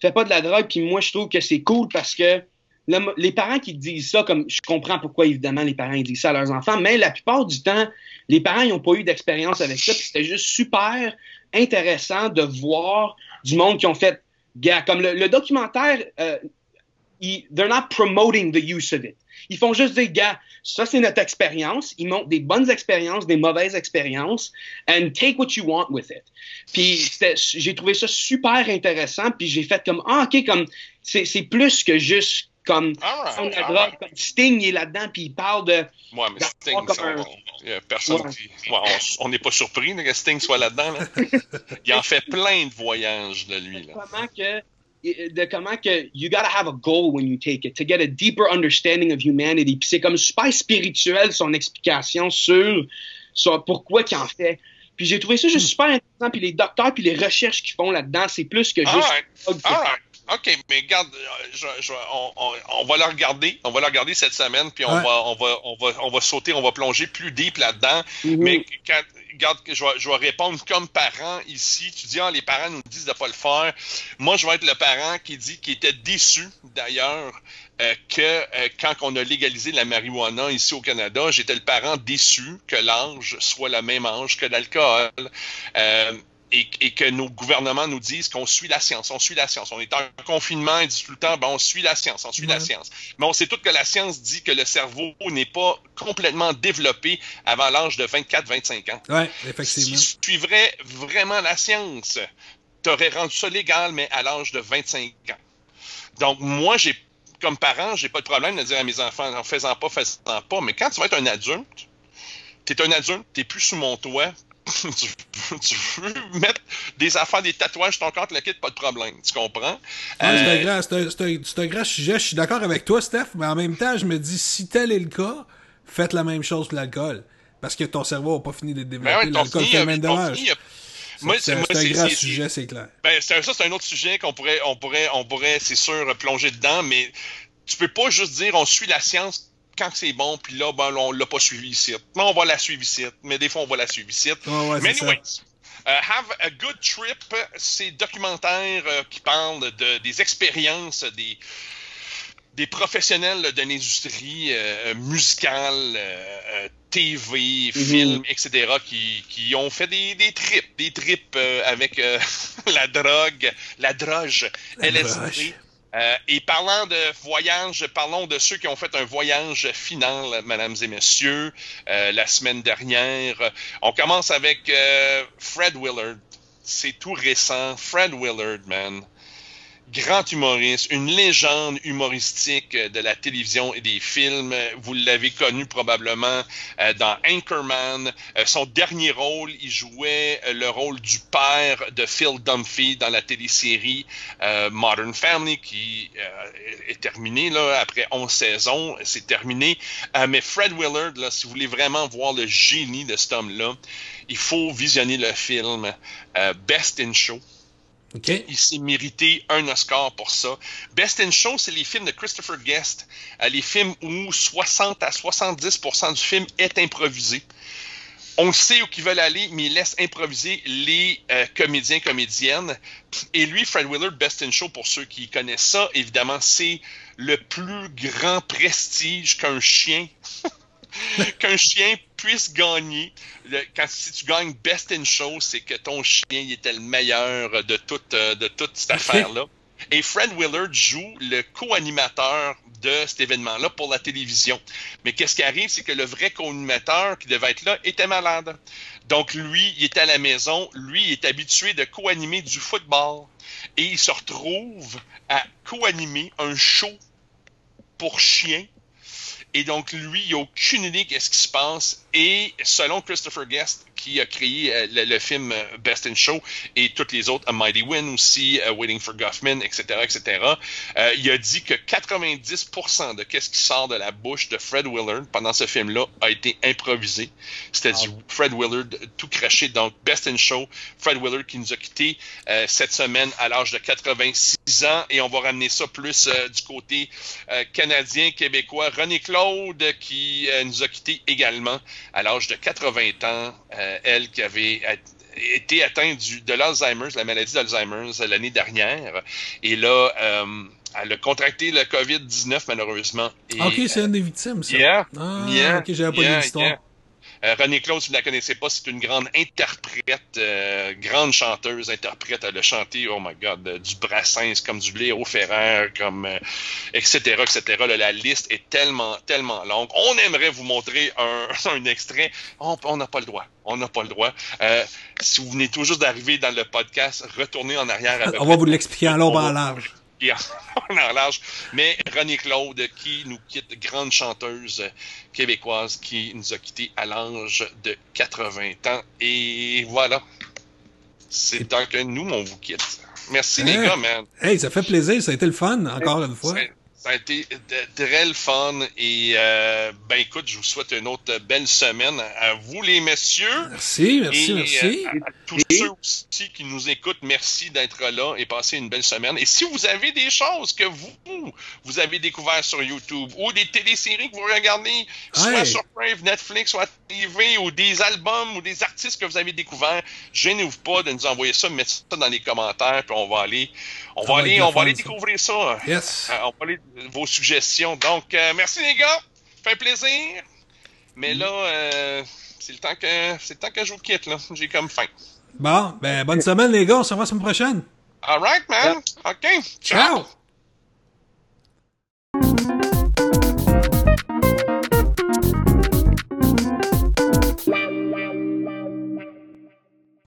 fais pas de la drogue. Puis moi, je trouve que c'est cool parce que les parents qui disent ça, comme je comprends pourquoi évidemment les parents disent ça à leurs enfants, mais la plupart du temps, les parents n'ont pas eu d'expérience avec ça, puis c'était juste super intéressant de voir du monde qui ont fait, gars, comme le, documentaire, euh, they're not promoting the use of it. Ils font juste dire, gars, ça c'est notre expérience. Ils montrent des bonnes expériences, des mauvaises expériences, and take what you want with it. Puis j'ai trouvé ça super intéressant, puis j'ai fait comme, ah ok, comme c'est plus que juste comme Sting est là-dedans puis il parle de ouais mais Sting un... personne on n'est pas surpris que Sting soit là-dedans il en fait plein de voyages de lui là. comment que de comment que you gotta have a goal when you take it to get a deeper understanding of humanity. Puis c'est comme super spirituel son explication sur, sur pourquoi qu'il en fait. Puis j'ai trouvé ça juste hmm. super intéressant puis les docteurs puis les recherches qu'ils font là-dedans c'est plus que juste OK, mais regarde, on, va la regarder. On va la regarder cette semaine, puis on, va, on, va, on, va, on va sauter, on va plonger plus deep là-dedans. Mm-hmm. Mais quand, regarde, je vais, je vais répondre comme parent ici. Tu dis, ah, les parents nous disent de ne pas le faire. Moi, je vais être le parent qui dit qu'il était déçu, d'ailleurs, euh, que euh, quand on a légalisé la marijuana ici au Canada, j'étais le parent déçu que l'âge soit le même âge que l'alcool. Euh, et, que nos gouvernements nous disent qu'on suit la science, on suit la science. On est en confinement, ils disent tout le temps, ben, on suit la science, on suit la science. Mais on sait tout que la science dit que le cerveau n'est pas complètement développé avant l'âge de 24-25 ans. Oui, effectivement. Si tu suivrais vraiment la science, tu aurais rendu ça légal, mais à l'âge de 25 ans. Donc, moi, j'ai, comme parent, j'ai pas de problème de dire à mes enfants, en faisant pas, faisant pas. Mais quand tu vas être un adulte, tu es un adulte, tu plus sous mon toit, tu, veux mettre des affaires, des tatouages sur ton corps, le kit, pas de problème. Tu comprends? c'est un, grand sujet. Je suis d'accord avec toi, Steph, mais en même temps, je me dis, si tel est le cas, faites la même chose que l'alcool. Parce que ton cerveau n'a pas fini de développer. Ben l'alcool fait même dommage. C'est un grand sujet, c'est clair. Ben, ça, c'est un autre sujet qu'on pourrait, on pourrait, on pourrait, c'est sûr, plonger dedans, mais tu peux pas juste dire on suit la science quand c'est bon, puis là, ben, on l'a pas suivi ici. Là, on va la suivre ici. Mais des fois, on va la suivre ici. mais anyways, uh, Have a Good Trip, c'est documentaire euh, qui parle de, des expériences des, des professionnels de l'industrie euh, musicale, euh, TV, mm-hmm. film, etc., qui, qui, ont fait des, des trips, des trips avec la drogue, la droge, LSD. Euh, et parlant de voyage, parlons de ceux qui ont fait un voyage final, mesdames et messieurs, euh, la semaine dernière. On commence avec euh, Fred Willard. C'est tout récent. Fred Willard, man. Grand humoriste, une légende humoristique de la télévision et des films. Vous l'avez connu probablement euh, dans Anchorman. Euh, son dernier rôle, il jouait le rôle du père de Phil Dunphy dans la télésérie euh, Modern Family qui est terminée là, après 11 saisons. C'est terminé. mais Fred Willard, là, si vous voulez vraiment voir le génie de cet homme-là, il faut visionner le film Best in Show. Il s'est mérité un Oscar pour ça. Best in Show, c'est les films de Christopher Guest, euh, les films où 60 à 70 du film est improvisé. On sait où ils veulent aller, mais il laisse improviser les euh, comédiens, comédiennes. Et lui, Fred Willard, Best in Show, pour ceux qui connaissent ça, évidemment, c'est le plus grand prestige qu'un chien qu'un chien puisse gagner. quand si tu gagnes Best in Show, c'est que ton chien il était le meilleur de toute, euh, de toute cette affaire-là. Et Fred Willard joue le co-animateur de cet événement-là pour la télévision. Mais qu'est-ce qui arrive, c'est que le vrai co-animateur qui devait être là était malade. Donc lui, il était à la maison, lui, il est habitué de co-animer du football. Et il se retrouve à co-animer un show pour chiens et donc, lui, il n'a aucune idée qu'est-ce qui se passe. Et selon Christopher Guest, qui a créé euh, le, film euh, Best in Show et toutes les autres, A Mighty Win aussi, uh, Waiting for Guffman, etc., etc., euh, il a dit que 90% de qu'est-ce qui sort de la bouche de Fred Willard pendant ce film-là a été improvisé. C'était du Fred Willard tout craché. Donc, Best in Show, Fred Willard qui nous a quittés cette semaine à l'âge de 86 ans. Et on va ramener ça plus du côté canadien, québécois. René Claude qui nous a quittés également à l'âge de 80 ans. Euh, elle qui avait été atteinte de l'Alzheimer, la maladie d'Alzheimer l'année dernière. Et là, euh, elle a contracté le COVID-19 malheureusement. ok, c'est une des victimes, ça. Yeah, ah, ok, j'avais pas l'histoire. Euh, René Claude, si vous ne la connaissez pas, c'est une grande interprète, euh, grande chanteuse, interprète. Elle a chanté, oh my God, du Brassens, comme du au Ferrer, comme etc., etc. la liste est tellement, tellement longue. On aimerait vous montrer un, extrait. On n'a pas le droit. On n'a pas le droit. Euh, si vous venez tout juste d'arriver dans le podcast, retournez en arrière. On va vous l'expliquer en long en large. En large. Mais René Claude qui nous quitte, grande chanteuse québécoise qui nous a quittés à l'âge de 80 ans. Et voilà. C'est tant que nous, on vous quitte. Merci les gars, man. Hey, ça fait plaisir, ça a été le fun, encore une fois. Ça a été très le fun et euh, ben écoute, je vous souhaite une autre belle semaine à vous les messieurs. Merci, merci, merci. Euh, à, tous ceux aussi qui nous écoutent, merci d'être là et passer une belle semaine. Et si vous avez des choses que vous vous avez découvert sur YouTube ou des téléséries que vous regardez, soit sur Brave, Netflix, soit TV ou des albums ou des artistes que vous avez découverts, gênez-vous pas de nous envoyer ça, mettez ça dans les commentaires puis on va aller on va aller on va aller découvrir ça. Yes. Euh, on va aller vos suggestions. Donc, euh, merci les gars. Fait plaisir. Mais là, euh, c'est le temps que c'est le temps que je vous quitte là. J'ai comme faim. Bon, ben bonne semaine les gars. On se revoit la semaine prochaine. All right, man. OK. Ciao.